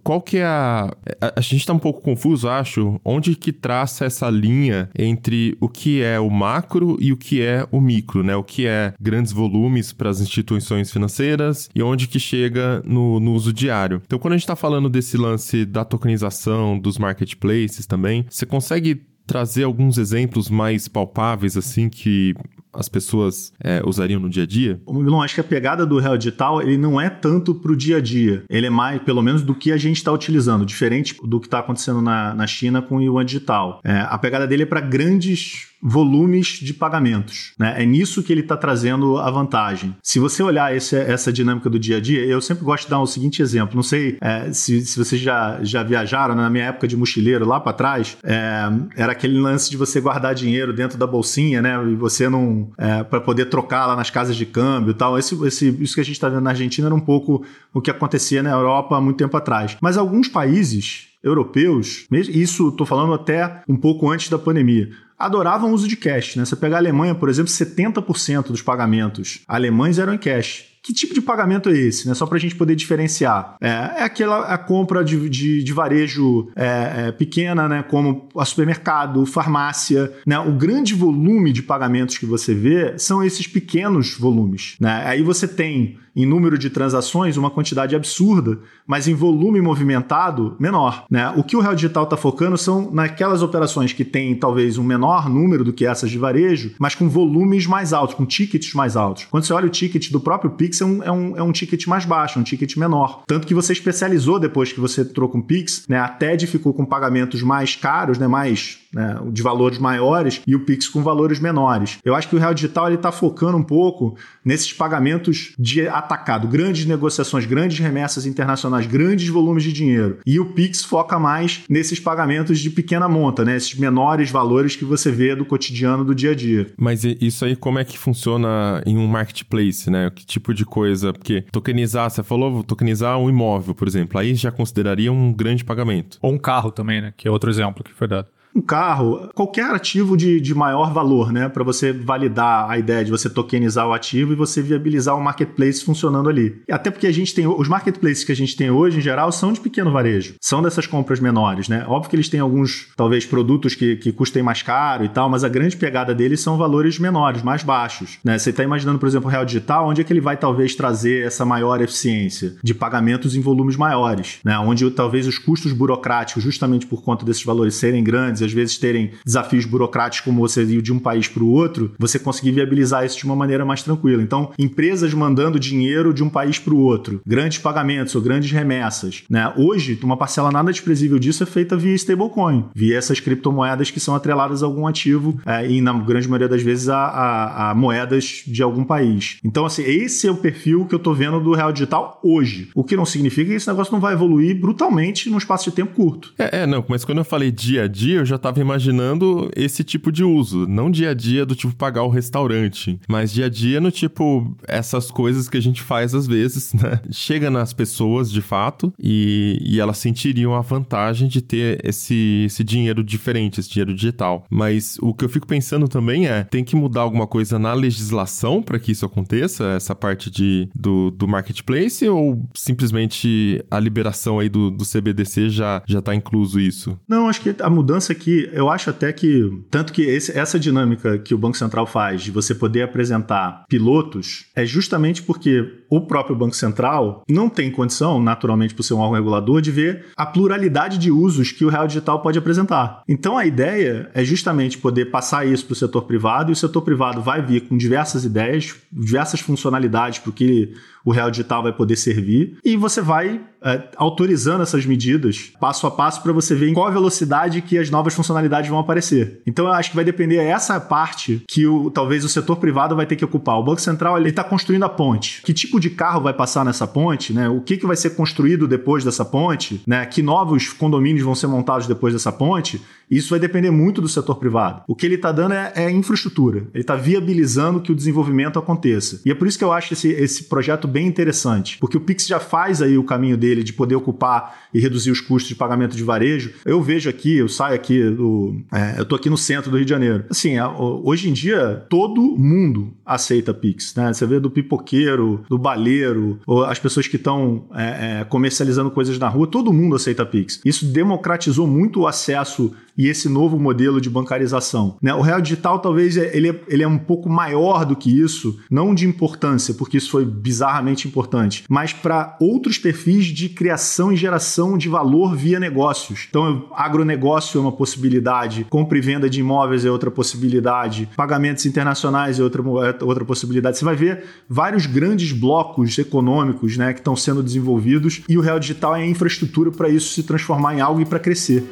qual que é a... a... gente tá um pouco confuso, acho, onde que traça essa linha entre o que é o macro e o que é o micro, né? O que é grandes volumes para as instituições financeiras e onde que chega no, no uso diário. Então, quando a gente está falando desse lance da tokenização, dos marketplaces também, você consegue trazer alguns exemplos mais palpáveis, assim, que as pessoas é, usariam no dia a dia? O Milon, acho que a pegada do Real Digital ele não é tanto para o dia a dia. Ele é mais, pelo menos, do que a gente está utilizando, diferente do que está acontecendo na, na China com o Yuan Digital. É, a pegada dele é para grandes volumes de pagamentos. Né? É nisso que ele está trazendo a vantagem. Se você olhar esse, essa dinâmica do dia a dia, eu sempre gosto de dar o seguinte exemplo. Não sei é, se, se vocês já, já viajaram, né? na minha época de mochileiro lá para trás, é, era aquele lance de você guardar dinheiro dentro da bolsinha, né? E você não. É, para poder trocar lá nas casas de câmbio e tal. Esse, esse, isso que a gente está vendo na Argentina era um pouco o que acontecia na Europa há muito tempo atrás. Mas alguns países europeus, isso estou falando até um pouco antes da pandemia, adoravam o uso de cash. Né? Você pegar a Alemanha, por exemplo, 70% dos pagamentos alemães eram em cash. Que tipo de pagamento é esse? Né? Só para a gente poder diferenciar. É, é aquela a compra de, de, de varejo é, é, pequena, né? como a supermercado, farmácia. Né? O grande volume de pagamentos que você vê são esses pequenos volumes. Né? Aí você tem em número de transações uma quantidade absurda, mas em volume movimentado menor. Né? O que o Real Digital está focando são naquelas operações que têm talvez um menor número do que essas de varejo, mas com volumes mais altos, com tickets mais altos. Quando você olha o ticket do próprio Pix, é um, é um, é um ticket mais baixo, um ticket menor. Tanto que você especializou depois que você trocou o Pix, né? a TED ficou com pagamentos mais caros, né? mais né? de valores maiores, e o Pix com valores menores. Eu acho que o Real Digital está focando um pouco nesses pagamentos de atacado, grandes negociações, grandes remessas internacionais, grandes volumes de dinheiro. E o Pix foca mais nesses pagamentos de pequena monta, né? Esses menores valores que você vê do cotidiano do dia a dia. Mas isso aí como é que funciona em um marketplace, né? Que tipo de coisa? Porque tokenizar, você falou tokenizar um imóvel, por exemplo, aí já consideraria um grande pagamento. Ou um carro também, né? Que é outro exemplo que foi dado um carro, qualquer ativo de, de maior valor, né? Para você validar a ideia de você tokenizar o ativo e você viabilizar o marketplace funcionando ali. Até porque a gente tem. Os marketplaces que a gente tem hoje, em geral, são de pequeno varejo. São dessas compras menores, né? Óbvio que eles têm alguns, talvez, produtos que, que custem mais caro e tal, mas a grande pegada deles são valores menores, mais baixos. Né? Você está imaginando, por exemplo, o Real Digital, onde é que ele vai talvez trazer essa maior eficiência de pagamentos em volumes maiores, né? Onde talvez os custos burocráticos, justamente por conta desses valores serem grandes, às vezes terem desafios burocráticos como você ir de um país para o outro, você conseguir viabilizar isso de uma maneira mais tranquila. Então, empresas mandando dinheiro de um país para o outro, grandes pagamentos ou grandes remessas. Né? Hoje, uma parcela nada desprezível disso é feita via stablecoin, via essas criptomoedas que são atreladas a algum ativo é, e, na grande maioria das vezes, a, a, a, moedas de algum país. Então, assim, esse é o perfil que eu estou vendo do Real Digital hoje. O que não significa que esse negócio não vai evoluir brutalmente num espaço de tempo curto. É, é não, mas quando eu falei dia a dia, eu já estava imaginando esse tipo de uso. Não dia a dia do tipo pagar o restaurante, mas dia a dia no tipo essas coisas que a gente faz às vezes, *laughs* né? Chega nas pessoas de fato e, e elas sentiriam a vantagem de ter esse, esse dinheiro diferente, esse dinheiro digital. Mas o que eu fico pensando também é: tem que mudar alguma coisa na legislação para que isso aconteça, essa parte de, do, do marketplace, ou simplesmente a liberação aí do, do CBDC já, já tá incluso isso? Não, acho que a mudança aqui, eu acho até que, tanto que esse, essa dinâmica que o Banco Central faz de você poder apresentar pilotos, é justamente porque o próprio Banco Central não tem condição, naturalmente por ser um órgão regulador, de ver a pluralidade de usos que o real digital pode apresentar. Então a ideia é justamente poder passar isso para o setor privado e o setor privado vai vir com diversas ideias, diversas funcionalidades para o que o real digital vai poder servir e você vai é, autorizando essas medidas passo a passo para você ver em qual velocidade que as novas funcionalidades vão aparecer. Então eu acho que vai depender essa parte que o, talvez o setor privado vai ter que ocupar. O Banco Central ele está construindo a ponte. Que tipo de carro vai passar nessa ponte? Né? O que, que vai ser construído depois dessa ponte? Né? Que novos condomínios vão ser montados depois dessa ponte? Isso vai depender muito do setor privado. O que ele está dando é, é, infraestrutura. Ele está viabilizando que o desenvolvimento aconteça. E é por isso que eu acho esse, esse projeto bem interessante, porque o Pix já faz aí o caminho dele de poder ocupar e reduzir os custos de pagamento de varejo. Eu vejo aqui, eu saio aqui do. É, eu estou aqui no centro do Rio de Janeiro. Assim, hoje em dia, todo mundo aceita Pix. Né? Você vê do pipoqueiro, do baleiro, as pessoas que estão é, é, comercializando coisas na rua, todo mundo aceita Pix. Isso democratizou muito o acesso e esse novo modelo de bancarização. Né? O real digital talvez é, ele é, ele é um pouco maior do que isso, não de importância, porque isso foi bizarramente importante, mas para outros perfis de criação e geração de valor via negócios. Então, agronegócio é uma possibilidade, compra e venda de imóveis é outra possibilidade, pagamentos internacionais é outra, é outra possibilidade. Você vai ver vários grandes blocos econômicos né, que estão sendo desenvolvidos e o real digital é a infraestrutura para isso se transformar em algo e para crescer.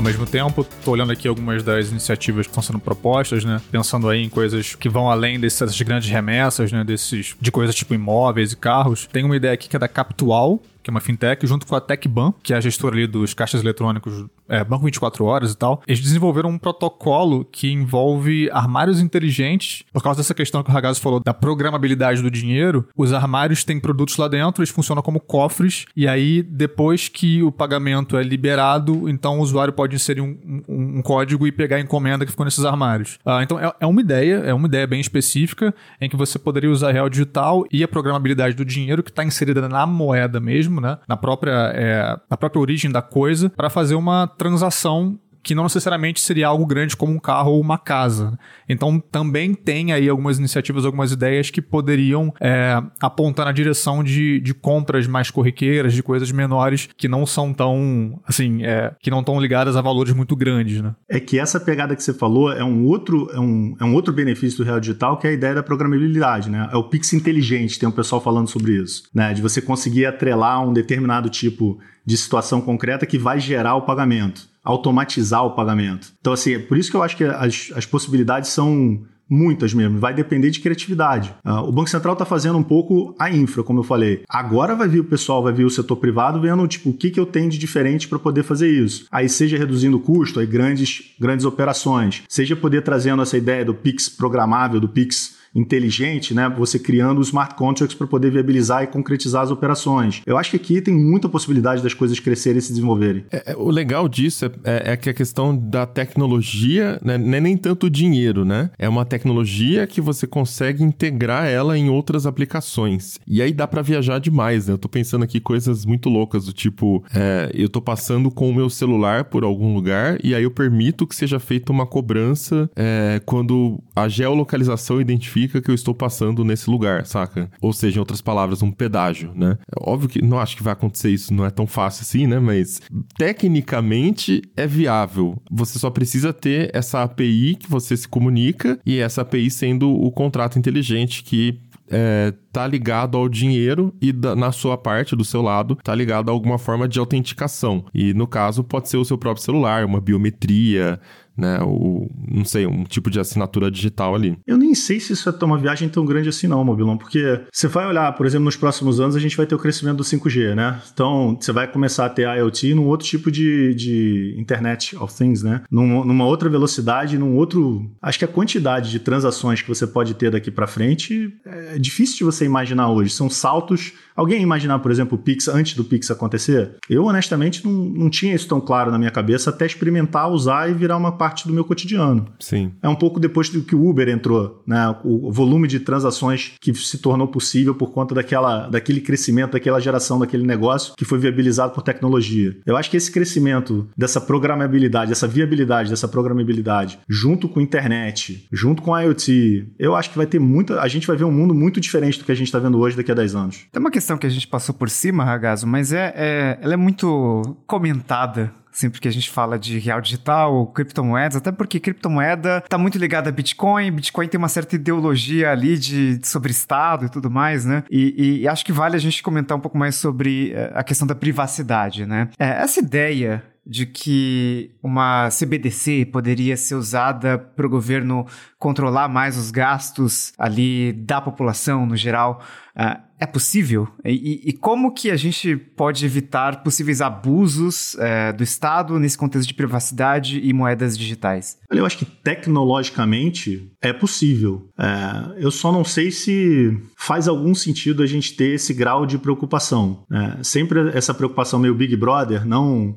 Ao mesmo tempo, tô olhando aqui algumas das iniciativas que estão sendo propostas, né? Pensando aí em coisas que vão além dessas grandes remessas, né? Desses, de coisas tipo imóveis e carros. Tem uma ideia aqui que é da Captual, que é uma fintech, junto com a TecBan, que é a gestora ali dos caixas eletrônicos é, Banco 24 Horas e tal, eles desenvolveram um protocolo que envolve armários inteligentes. Por causa dessa questão que o Ragazzo falou da programabilidade do dinheiro, os armários têm produtos lá dentro, eles funcionam como cofres, e aí depois que o pagamento é liberado, então o usuário pode inserir um, um, um código e pegar a encomenda que ficou nesses armários. Ah, então é, é uma ideia, é uma ideia bem específica, em que você poderia usar real digital e a programabilidade do dinheiro que está inserida na moeda mesmo, né? Na própria, é, na própria origem da coisa, para fazer uma transação que não necessariamente seria algo grande como um carro ou uma casa. Então também tem aí algumas iniciativas, algumas ideias que poderiam é, apontar na direção de, de compras mais corriqueiras, de coisas menores que não são tão, assim, é, que não estão ligadas a valores muito grandes, né? É que essa pegada que você falou é um outro, é um, é um outro benefício do Real Digital, que é a ideia da programabilidade, né? É o Pix inteligente, tem um pessoal falando sobre isso, né? De você conseguir atrelar um determinado tipo de situação concreta que vai gerar o pagamento automatizar o pagamento. Então, assim, é por isso que eu acho que as, as possibilidades são muitas mesmo, vai depender de criatividade. Uh, o Banco Central está fazendo um pouco a infra, como eu falei. Agora vai vir o pessoal, vai vir o setor privado vendo tipo o que, que eu tenho de diferente para poder fazer isso. Aí seja reduzindo o custo, aí grandes, grandes operações, seja poder trazendo essa ideia do Pix programável, do Pix inteligente, né? Você criando smart contracts para poder viabilizar e concretizar as operações. Eu acho que aqui tem muita possibilidade das coisas crescerem e se desenvolverem. É, é o legal disso é, é, é, que a questão da tecnologia né, não é nem tanto dinheiro, né? É uma tecnologia que você consegue integrar ela em outras aplicações. E aí dá para viajar demais, né? Eu tô pensando aqui coisas muito loucas, do tipo, é, eu tô passando com o meu celular por algum lugar e aí eu permito que seja feita uma cobrança é, quando a geolocalização identifica que eu estou passando nesse lugar, saca? Ou seja, em outras palavras, um pedágio, né? É óbvio que não acho que vai acontecer isso, não é tão fácil assim, né? Mas tecnicamente é viável. Você só precisa ter essa API que você se comunica e essa API sendo o contrato inteligente que é, tá ligado ao dinheiro e da, na sua parte, do seu lado, tá ligado a alguma forma de autenticação. E no caso, pode ser o seu próprio celular, uma biometria, né? O, não sei, um tipo de assinatura digital ali. Eu nem sei se isso é uma viagem tão grande assim não, Mobilão, porque você vai olhar, por exemplo, nos próximos anos a gente vai ter o crescimento do 5G, né? Então, você vai começar a ter IoT num outro tipo de, de Internet of Things, né? Num, numa outra velocidade, num outro... Acho que a quantidade de transações que você pode ter daqui para frente é difícil de você imaginar hoje. São saltos Alguém imaginar, por exemplo, o Pix antes do Pix acontecer? Eu, honestamente, não, não tinha isso tão claro na minha cabeça até experimentar, usar e virar uma parte do meu cotidiano. Sim. É um pouco depois do que o Uber entrou, né? O volume de transações que se tornou possível por conta daquela, daquele crescimento, daquela geração daquele negócio que foi viabilizado por tecnologia. Eu acho que esse crescimento dessa programabilidade, essa viabilidade dessa programabilidade, junto com a internet, junto com a IoT, eu acho que vai ter muita. A gente vai ver um mundo muito diferente do que a gente está vendo hoje daqui a 10 anos. Tem uma questão que a gente passou por cima, Ragazo, mas é, é ela é muito comentada sempre que a gente fala de real digital, criptomoedas, até porque criptomoeda está muito ligada a Bitcoin, Bitcoin tem uma certa ideologia ali de, sobre Estado e tudo mais, né? E, e, acho que vale a gente comentar um pouco mais sobre eh, a questão da privacidade, né? É, essa ideia de que uma CBDC poderia ser usada para o governo controlar mais os gastos ali da população no geral. Uh, é possível? E, e, como que a gente pode evitar possíveis abusos uh, do Estado nesse contexto de privacidade e moedas digitais? Eu acho que tecnologicamente é possível. É, eu só não sei se faz algum sentido a gente ter esse grau de preocupação. É, sempre essa preocupação meio Big Brother, não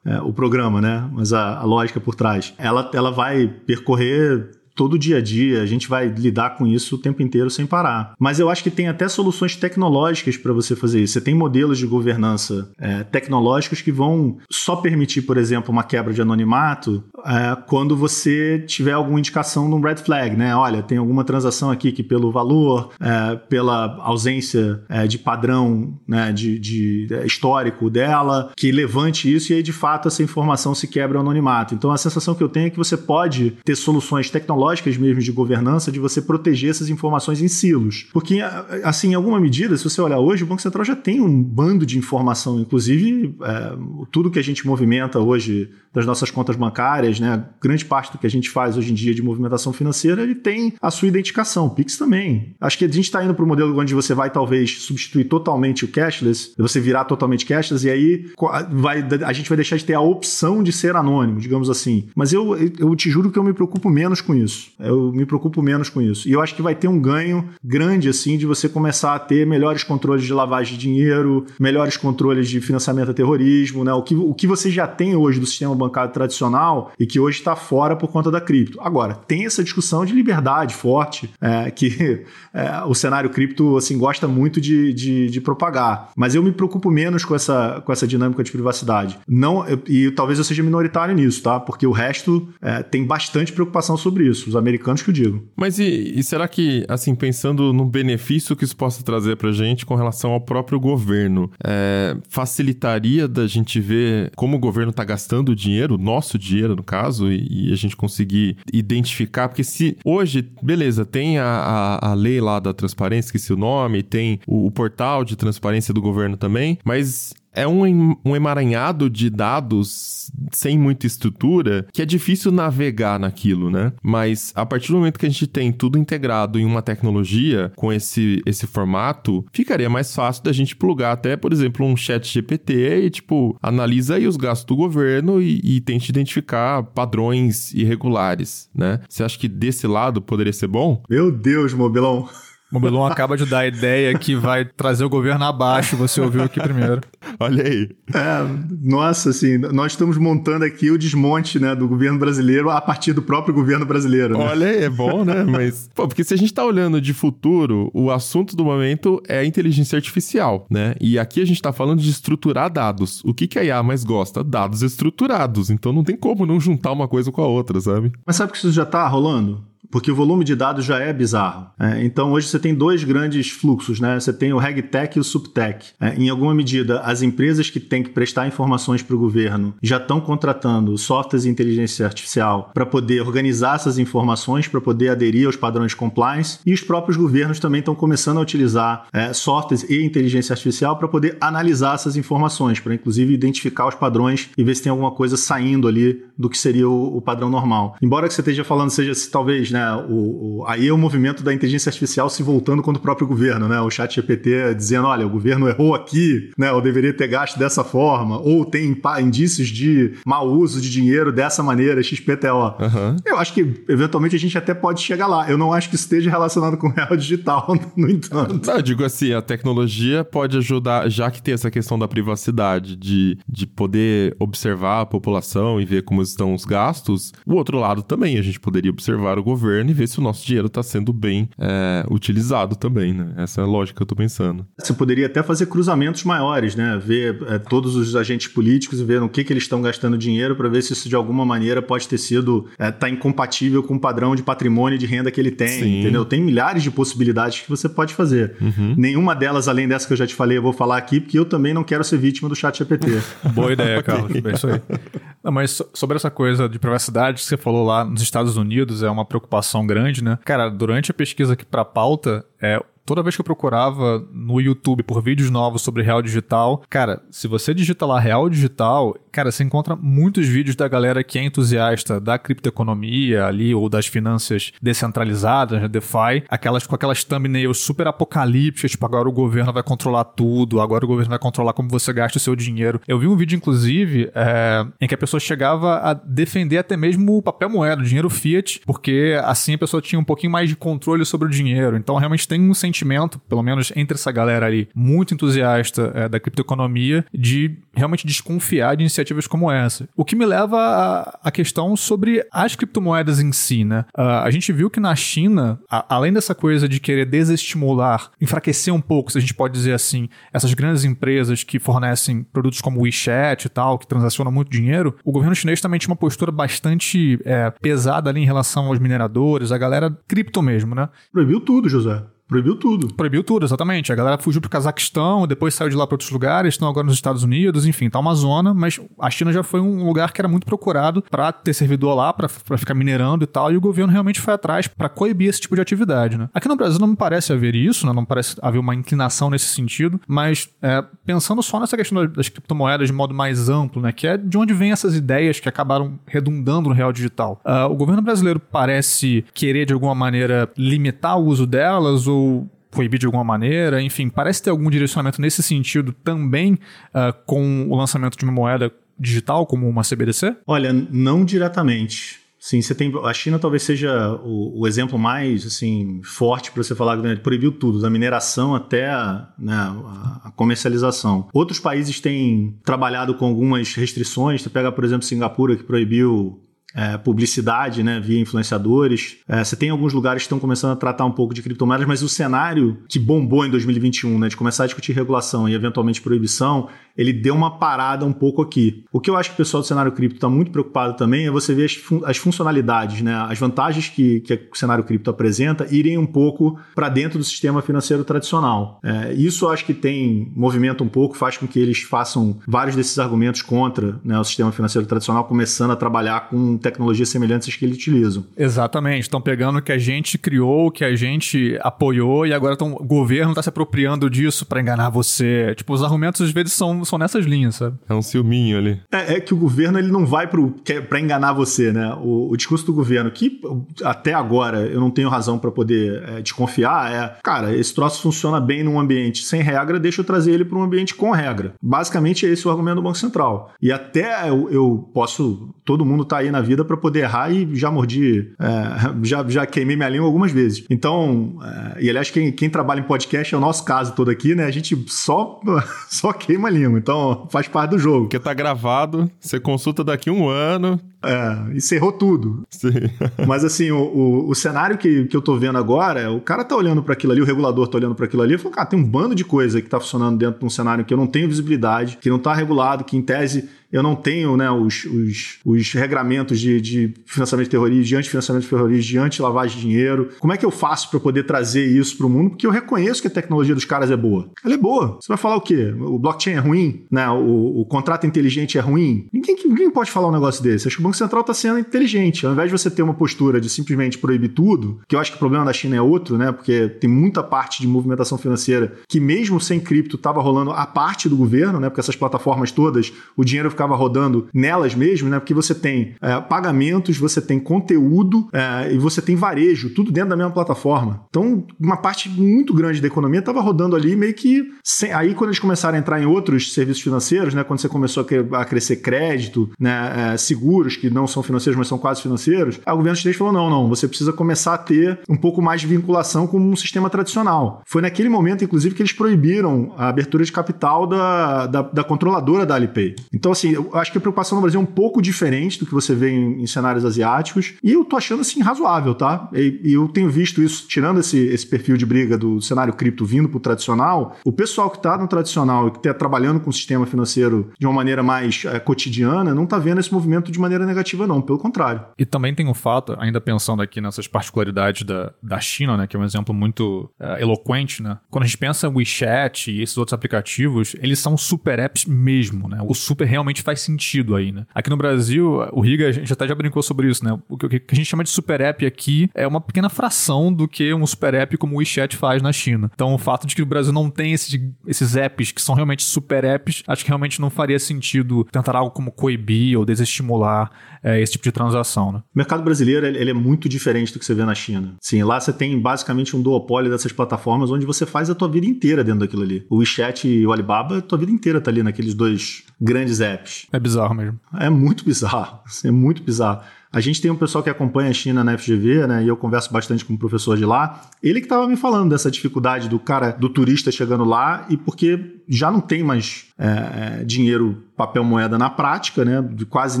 é o programa, né? Mas a, a lógica por trás. Ela, ela vai percorrer todo dia a dia, a gente vai lidar com isso o tempo inteiro sem parar. Mas eu acho que tem até soluções tecnológicas para você fazer isso. Você tem modelos de governança é, tecnológicos que vão só permitir, por exemplo, uma quebra de anonimato é, quando você tiver alguma indicação num red flag, né? Olha, tem alguma transação aqui que pelo valor, é, pela ausência é, de padrão né, de, de, de, histórico dela, que levante isso e aí de fato essa informação se quebra o anonimato. Então a sensação que eu tenho é que você pode ter soluções tecnológicas lógicas mesmo de governança de você proteger essas informações em silos. Porque, assim, em alguma medida, se você olhar hoje, o Banco Central já tem um bando de informação, inclusive é, tudo que a gente movimenta hoje das nossas contas bancárias, né? Grande parte do que a gente faz hoje em dia de movimentação financeira, ele tem a sua identificação. O Pix também. Acho que a gente está indo para o modelo onde você vai talvez substituir totalmente o cashless, você virar totalmente cashless, e aí vai, a gente vai deixar de ter a opção de ser anônimo, digamos assim. Mas eu, eu te juro que eu me preocupo menos com isso. Eu me preocupo menos com isso. E eu acho que vai ter um ganho grande, assim, de você começar a ter melhores controles de lavagem de dinheiro, melhores controles de financiamento a terrorismo, né? O que, o que você já tem hoje do sistema bancário tradicional e que hoje está fora por conta da cripto. Agora, tem essa discussão de liberdade forte é, que *laughs* é, o cenário cripto assim, gosta muito de, de, de, propagar. Mas eu me preocupo menos com essa, com essa dinâmica de privacidade. Não, e talvez eu seja minoritário nisso, tá? Porque o resto é, tem bastante preocupação sobre isso. Os americanos que o digo. Mas e, e será que, assim, pensando no benefício que isso possa trazer pra gente com relação ao próprio governo, é, facilitaria da gente ver como o governo está gastando dinheiro? dinheiro, nosso dinheiro no caso, e, e, a gente conseguir identificar, porque se hoje, beleza, tem a, a, a lei lá da transparência, esqueci o nome, tem o, o portal de transparência do governo também, mas é um, um emaranhado de dados sem muita estrutura que é difícil navegar naquilo, né? Mas a partir do momento que a gente tem tudo integrado em uma tecnologia com esse, esse formato, ficaria mais fácil da gente plugar até, por exemplo, um chat GPT e, tipo, analisa aí os gastos do governo e, e tente identificar padrões irregulares, né? Você acha que desse lado poderia ser bom? Meu Deus, Mobilão. O Mobilon acaba de dar a ideia que vai trazer o governo abaixo, você ouviu aqui primeiro. Olha aí. É, nossa, assim, nós estamos montando aqui o desmonte né, do governo brasileiro a partir do próprio governo brasileiro. Né? Olha aí, é bom, né? *laughs* Mas, pô, porque se a gente está olhando de futuro, o assunto do momento é a inteligência artificial, né? E aqui a gente está falando de estruturar dados. O que, que a IA mais gosta? Dados estruturados. Então não tem como não juntar uma coisa com a outra, sabe? Mas sabe que isso já está rolando? Porque o volume de dados já é bizarro. É, então hoje você tem dois grandes fluxos, né? Você tem o RegTech e o SupTech. É, em alguma medida, as empresas que têm que prestar informações para o governo já estão contratando softwares de inteligência artificial para poder organizar essas informações, para poder aderir aos padrões de compliance, e os próprios governos também estão começando a utilizar é, softwares e inteligência artificial para poder analisar essas informações, para inclusive identificar os padrões e ver se tem alguma coisa saindo ali do que seria o, o padrão normal. Embora que você esteja falando seja talvez, né? o, o, aí é o movimento da inteligência artificial se voltando contra o próprio governo, né? O chat GPT dizendo, olha, o governo errou aqui, né? Ou deveria ter gasto dessa forma, ou tem indícios de mau uso de dinheiro dessa maneira, XPTO. Uhum. Eu acho que, eventualmente, a gente até pode chegar lá. Eu não acho que esteja relacionado com o real digital, *laughs* no entanto. Não, eu digo assim, a tecnologia pode ajudar, já que tem essa questão da privacidade, de, de poder observar a população e ver como estão os gastos, o outro lado também, a gente poderia observar o governo e ver se o nosso dinheiro está sendo bem é, utilizado também, né? Essa é a lógica que eu estou pensando. Você poderia até fazer cruzamentos maiores, né? Ver é, todos os agentes políticos e ver no que, que eles estão gastando dinheiro para ver se isso de alguma maneira pode ter sido, é, tá incompatível com o padrão de patrimônio e de renda que ele tem, Sim. entendeu? Tem milhares de possibilidades que você pode fazer. Uhum. Nenhuma delas, além dessa que eu já te falei, eu vou falar aqui, porque eu também não quero ser vítima do chat GPT. *laughs* Boa ideia, Carlos. É isso aí. *laughs* Não, mas sobre essa coisa de privacidade que você falou lá nos Estados Unidos, é uma preocupação grande, né? Cara, durante a pesquisa aqui para pauta, é, toda vez que eu procurava no YouTube por vídeos novos sobre real digital, cara, se você digita lá real digital, cara, você encontra muitos vídeos da galera que é entusiasta da criptoeconomia ali ou das finanças descentralizadas, né, DeFi, aquelas com aquelas thumbnails super apocalípticas, tipo agora o governo vai controlar tudo, agora o governo vai controlar como você gasta o seu dinheiro. Eu vi um vídeo inclusive é, em que a pessoa chegava a defender até mesmo o papel moeda, o dinheiro fiat, porque assim a pessoa tinha um pouquinho mais de controle sobre o dinheiro. Então realmente tem um sentido sentimento, pelo menos entre essa galera ali, muito entusiasta é, da criptoeconomia, de realmente desconfiar de iniciativas como essa. O que me leva à questão sobre as criptomoedas em si, né? Uh, a gente viu que na China, a, além dessa coisa de querer desestimular, enfraquecer um pouco, se a gente pode dizer assim, essas grandes empresas que fornecem produtos como WeChat e tal, que transacionam muito dinheiro, o governo chinês também tinha uma postura bastante é, pesada ali em relação aos mineradores, a galera cripto mesmo, né? Proibiu tudo, José. Proibiu tudo. Proibiu tudo, exatamente. A galera fugiu pro Cazaquistão, depois saiu de lá para outros lugares, estão agora nos Estados Unidos, enfim, tá uma zona, mas a China já foi um lugar que era muito procurado para ter servidor lá, para ficar minerando e tal, e o governo realmente foi atrás para coibir esse tipo de atividade, né? Aqui no Brasil não me parece haver isso, né? Não parece haver uma inclinação nesse sentido, mas é, pensando só nessa questão das criptomoedas de modo mais amplo, né? Que é de onde vêm essas ideias que acabaram redundando no real digital. Uh, o governo brasileiro parece querer, de alguma maneira, limitar o uso delas ou proibir de alguma maneira, enfim, parece ter algum direcionamento nesse sentido também uh, com o lançamento de uma moeda digital como uma CBDC? Olha, não diretamente. Sim, você tem a China talvez seja o, o exemplo mais assim forte para você falar que né, proibiu tudo, da mineração até a, né, a, comercialização. Outros países têm trabalhado com algumas restrições. Você pega, por exemplo, Singapura que proibiu é, publicidade né, via influenciadores. É, você tem alguns lugares que estão começando a tratar um pouco de criptomoedas, mas o cenário que bombou em 2021, né, de começar a discutir regulação e eventualmente proibição, ele deu uma parada um pouco aqui. O que eu acho que o pessoal do cenário cripto está muito preocupado também é você ver as, fun as funcionalidades, né, as vantagens que, que o cenário cripto apresenta irem um pouco para dentro do sistema financeiro tradicional. É, isso eu acho que tem movimento um pouco, faz com que eles façam vários desses argumentos contra né, o sistema financeiro tradicional, começando a trabalhar com tecnologias semelhantes às que eles utilizam. Exatamente. Estão pegando o que a gente criou, o que a gente apoiou e agora tão, o governo está se apropriando disso para enganar você. Tipo, os argumentos às vezes são, são nessas linhas, sabe? É um ciúminho ali. É, é que o governo ele não vai para enganar você, né? O, o, discurso do governo, que até agora eu não tenho razão para poder é, desconfiar, é, cara, esse troço funciona bem num ambiente sem regra, deixa eu trazer ele para um ambiente com regra. Basicamente é esse o argumento do Banco Central. E até eu, eu posso, todo mundo tá aí na vida vida para poder errar e já mordi, é, já, já queimei minha língua algumas vezes. Então, é, e aliás, quem, quem trabalha em podcast é o nosso caso todo aqui, né? A gente só, *laughs* só queima a língua, então faz parte do jogo. Porque tá gravado, você consulta daqui um ano, é, encerrou tudo. Sim. *laughs* Mas assim, o, o, o, cenário que, que eu tô vendo agora, o cara tá olhando para aquilo ali, o regulador tá olhando para aquilo ali e falou, cara, tem um bando de coisa que tá funcionando dentro de um cenário que eu não tenho visibilidade, que não tá regulado, que em tese eu não tenho né, os, os, os regramentos de, de financiamento de terrorismo, de anti-financiamento de terrorismo, de anti-lavagem de dinheiro. Como é que eu faço para poder trazer isso para o mundo? Porque eu reconheço que a tecnologia dos caras é boa. Ela é boa. Você vai falar o quê? O blockchain é ruim? Né? O, o contrato inteligente é ruim? Ninguém, ninguém pode falar um negócio desse. Acho que o Banco Central está sendo inteligente. Ao invés de você ter uma postura de simplesmente proibir tudo, que eu acho que o problema da China é outro, né? Porque tem muita parte de movimentação financeira que, mesmo sem cripto, estava rolando a parte do governo, né? Porque essas plataformas todas, o dinheiro ficava rodando nelas mesmo, né? Porque você tem é, pagamentos, você tem conteúdo é, e você tem varejo, tudo dentro da mesma plataforma. Então, uma parte muito grande da economia estava rodando ali meio que. Sem... Aí, quando eles começaram a entrar em outros serviços financeiros, né? Quando você começou a crescer crédito, né? É, seguros, que não são financeiros, mas são quase financeiros, o governo chinês falou: não, não, você precisa começar a ter um pouco mais de vinculação com um sistema tradicional. Foi naquele momento, inclusive, que eles proibiram a abertura de capital da, da, da controladora da Alipay. Então, assim, eu acho que a preocupação no Brasil é um pouco diferente do que você vê em, em cenários asiáticos, e eu tô achando, assim, razoável, tá? E, e eu tenho visto isso, tirando esse, esse perfil de briga do cenário cripto vindo pro tradicional, o pessoal que tá no tradicional e que tá trabalhando com o sistema financeiro de uma maneira mais é, cotidiana, não tá vendo esse movimento de maneira negativa, não, pelo contrário. E também tem o fato, ainda pensando aqui nessas particularidades da, da China, né, que é um exemplo muito uh, eloquente, né? Quando a gente pensa WeChat e esses outros aplicativos, eles são super apps mesmo, né? O super realmente faz sentido aí, né? Aqui no Brasil, o Riga, a gente até já brincou sobre isso, né? O que, a gente chama de super app aqui é uma pequena fração do que um super app como o WeChat faz na China. Então, o fato de que o Brasil não tem esse, esses apps que são realmente super apps, acho que realmente não faria sentido tentar algo como coibir ou desestimular é, esse tipo de transação. Né? O mercado brasileiro ele é muito diferente do que você vê na China. Sim, lá você tem basicamente um duopólio dessas plataformas onde você faz a tua vida inteira dentro daquilo ali. O WeChat e o Alibaba, a tua vida inteira tá ali naqueles dois grandes apps. É bizarro mesmo. É muito bizarro. *laughs* É muito bizarro. A gente tem um pessoal que acompanha a China na FGV, né? E eu converso bastante com o um professor de lá. Ele que estava me falando dessa dificuldade do cara, do turista chegando lá e porque já não tem mais é, é dinheiro papel moeda na prática, né? Quase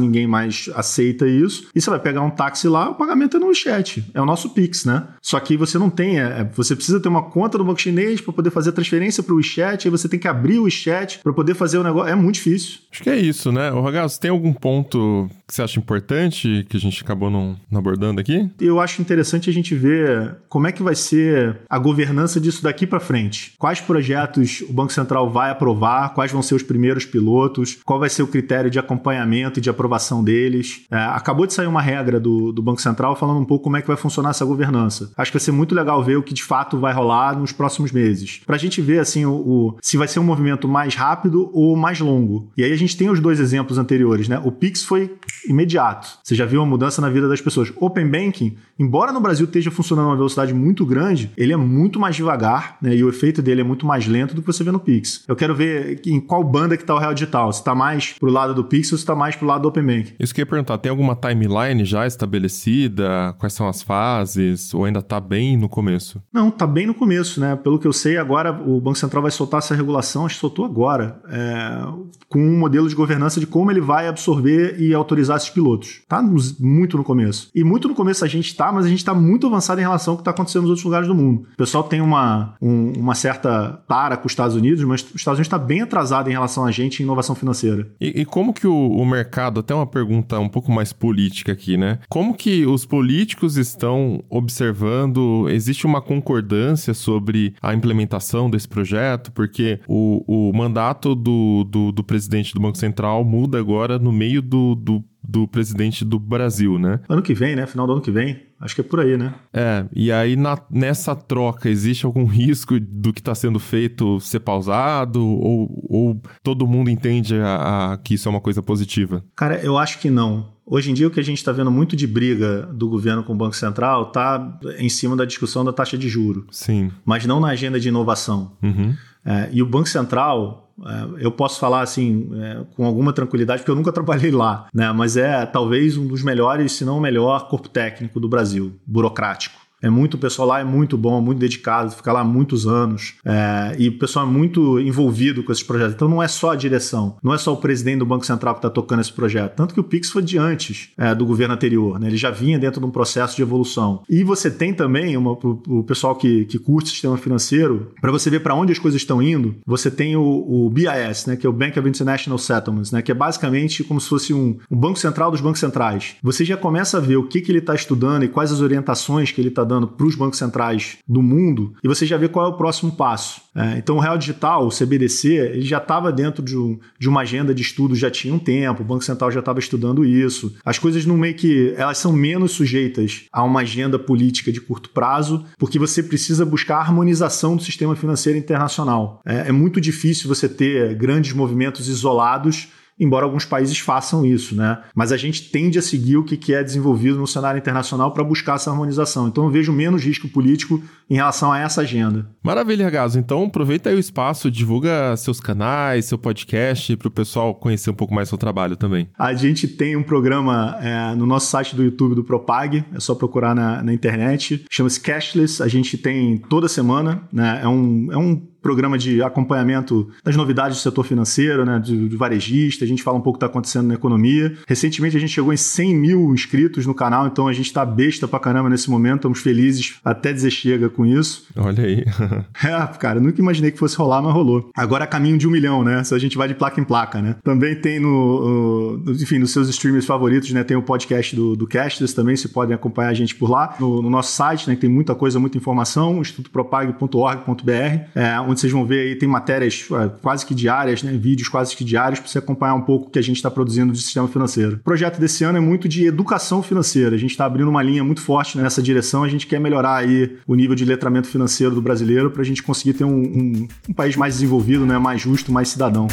ninguém mais aceita isso. E você vai pegar um táxi lá, o pagamento é no WeChat, é o nosso Pix, né? Só que você não tem, é, você precisa ter uma conta no banco chinês para poder fazer a transferência para o WeChat, aí você tem que abrir o WeChat para poder fazer o negócio, é muito difícil. Acho que é isso, né? O Ragazzo, tem algum ponto que você acha importante que a gente acabou não, não abordando aqui? Eu acho interessante a gente ver como é que vai ser a governança disso daqui para frente. Quais projetos o Banco Central vai aprovar, quais vão ser os primeiros pilotos, qual vai ser o critério de acompanhamento e de aprovação deles. É, acabou de sair uma regra do, do Banco Central falando um pouco como é que vai funcionar essa governança. Acho que vai ser muito legal ver o que de fato vai rolar nos próximos meses. Para a gente ver assim o, o, se vai ser um movimento mais rápido ou mais longo. E aí a gente tem os dois exemplos anteriores, né? O Pix foi imediato. Você já viu uma mudança na vida das pessoas. Open Banking, embora no Brasil esteja funcionando a uma velocidade muito grande, ele é muito mais devagar, né? E o efeito dele é muito mais lento do que você vê no Pix. Eu quero ver em qual banda que está o Real Digital. Se está mais pro lado do Pixel, se está mais pro lado do Open Bank. Isso que eu ia perguntar, tem alguma timeline já estabelecida? Quais são as fases? Ou ainda está bem no começo? Não, está bem no começo, né? Pelo que eu sei, agora o Banco Central vai soltar essa regulação, acho que soltou agora, é, com um modelo de governança de como ele vai absorver e autorizar esses pilotos. Tá muito no começo. E muito no começo a gente está, mas a gente está muito avançado em relação ao que está acontecendo nos outros lugares do mundo. O pessoal tem uma, um, uma certa para com os Estados Unidos, mas os Estados Unidos está bem atrasado em relação a gente em inovação financeira. E, e como que o, o, mercado, até uma pergunta um pouco mais política aqui, né? Como que os políticos estão observando, existe uma concordância sobre a implementação desse projeto? Porque o, o mandato do, do, do presidente do Banco Central muda agora no meio do, do do presidente do Brasil, né? Ano que vem, né? Final do ano que vem. Acho que é por aí, né? É, e aí na, nessa troca existe algum *laughs* risco do que está sendo feito ser pausado? Ou, ou todo mundo entende a, a, que isso é uma coisa positiva? Cara, eu acho que não. Hoje em dia, o que a gente está vendo muito de briga do governo com o Banco Central está em cima da discussão da taxa de juro. Sim. Mas não na agenda de inovação. Uhum. É, e o Banco Central, eu posso falar assim é, com alguma tranquilidade, porque eu nunca *laughs* trabalhei lá, né? mas é talvez um dos melhores, se não o melhor corpo técnico do Brasil, burocrático. É muito, o pessoal lá é muito bom, muito dedicado, fica lá muitos anos. É, e o pessoal é muito envolvido com esses projetos. Então não é só a direção, não é só o presidente do Banco Central que está tocando esse projeto. Tanto que o Pix foi de antes é, do governo anterior, né? Ele já vinha dentro de um processo de evolução. E você tem também, uma, o pessoal que, que curte sistema financeiro, para você ver para onde as coisas estão indo, você tem o, o, BIS, né? Que é o Bank of International Settlements, né? Que é basicamente como se fosse um, um banco central dos bancos centrais. Você já começa a ver o que, que ele está estudando e quais as orientações que ele está dando para os bancos centrais do mundo e você já vê qual é o próximo passo. É, então, o Real Digital, o CBDC, ele já estava dentro de, um, de, uma agenda de estudo já tinha um tempo, o Banco Central já estava estudando isso. As coisas no meio que elas são menos sujeitas a uma agenda política de curto prazo, porque você precisa buscar a harmonização do sistema financeiro internacional. É, é muito difícil você ter grandes movimentos isolados embora alguns países façam isso, né? Mas a gente tende a seguir o que é desenvolvido no cenário internacional para buscar essa harmonização. Então eu vejo menos risco político em relação a essa agenda. Maravilha, Gaso. Então aproveita aí o espaço, divulga seus canais, seu podcast para o pessoal conhecer um pouco mais seu trabalho também. A gente tem um programa é, no nosso site do YouTube do Propag, é só procurar na, na internet, chama-se Cashless. A gente tem toda semana, né? É um, é um programa de acompanhamento das novidades do setor financeiro, né, de, de varejista, a gente fala um pouco do que está acontecendo na economia. Recentemente a gente chegou em 100 mil inscritos no canal, então a gente está besta pra caramba nesse momento, estamos felizes até dizer chega com isso. Olha aí. *laughs* é, cara, nunca imaginei que fosse rolar, mas rolou. Agora caminho de um milhão, né? Se a gente vai de placa em placa, né? Também tem no, uh, enfim, nos seus streamers favoritos, né? Tem o podcast do, do Castless também, você podem acompanhar a gente por lá. No, no nosso site, né? Que tem muita coisa, muita informação, institutopropag.org.br, é, onde vocês vão ver aí, tem matérias é, quase que diárias, né? Vídeos quase que diários para você acompanhar um pouco o que a gente está produzindo de sistema financeiro. O projeto desse ano é muito de educação financeira. A gente está abrindo uma linha muito forte nessa direção. A gente quer melhorar aí o nível de letramento financeiro do brasileiro para a gente conseguir ter um, um, um país mais desenvolvido, né? mais justo, mais cidadão.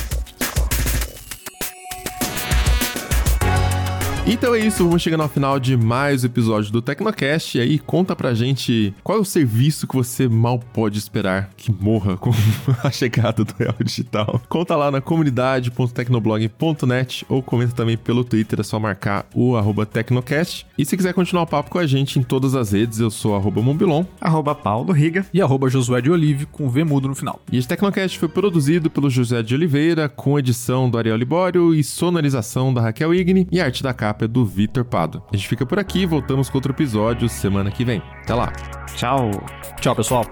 Então é isso, vamos chegando ao final de mais um episódio do Tecnocast. E aí, conta pra gente qual é o serviço que você mal pode esperar que morra com *laughs* a chegada do Real Digital. Conta lá na comunidade.tecnoblog.net ou comenta também pelo Twitter, é só marcar o arroba Tecnocast. E se quiser continuar o papo com a gente em todas as redes, eu sou arroba Mombilon, arroba Paulo Riga e arroba Josué de Olive com V mudo no final. E esse Tecnocast foi produzido pelo José de Oliveira, com edição do Ariel Libório e sonorização da Raquel Igni e arte da capa do Vitor Pado. A gente fica por aqui, voltamos com outro episódio semana que vem. Até lá. Tchau. Tchau, pessoal.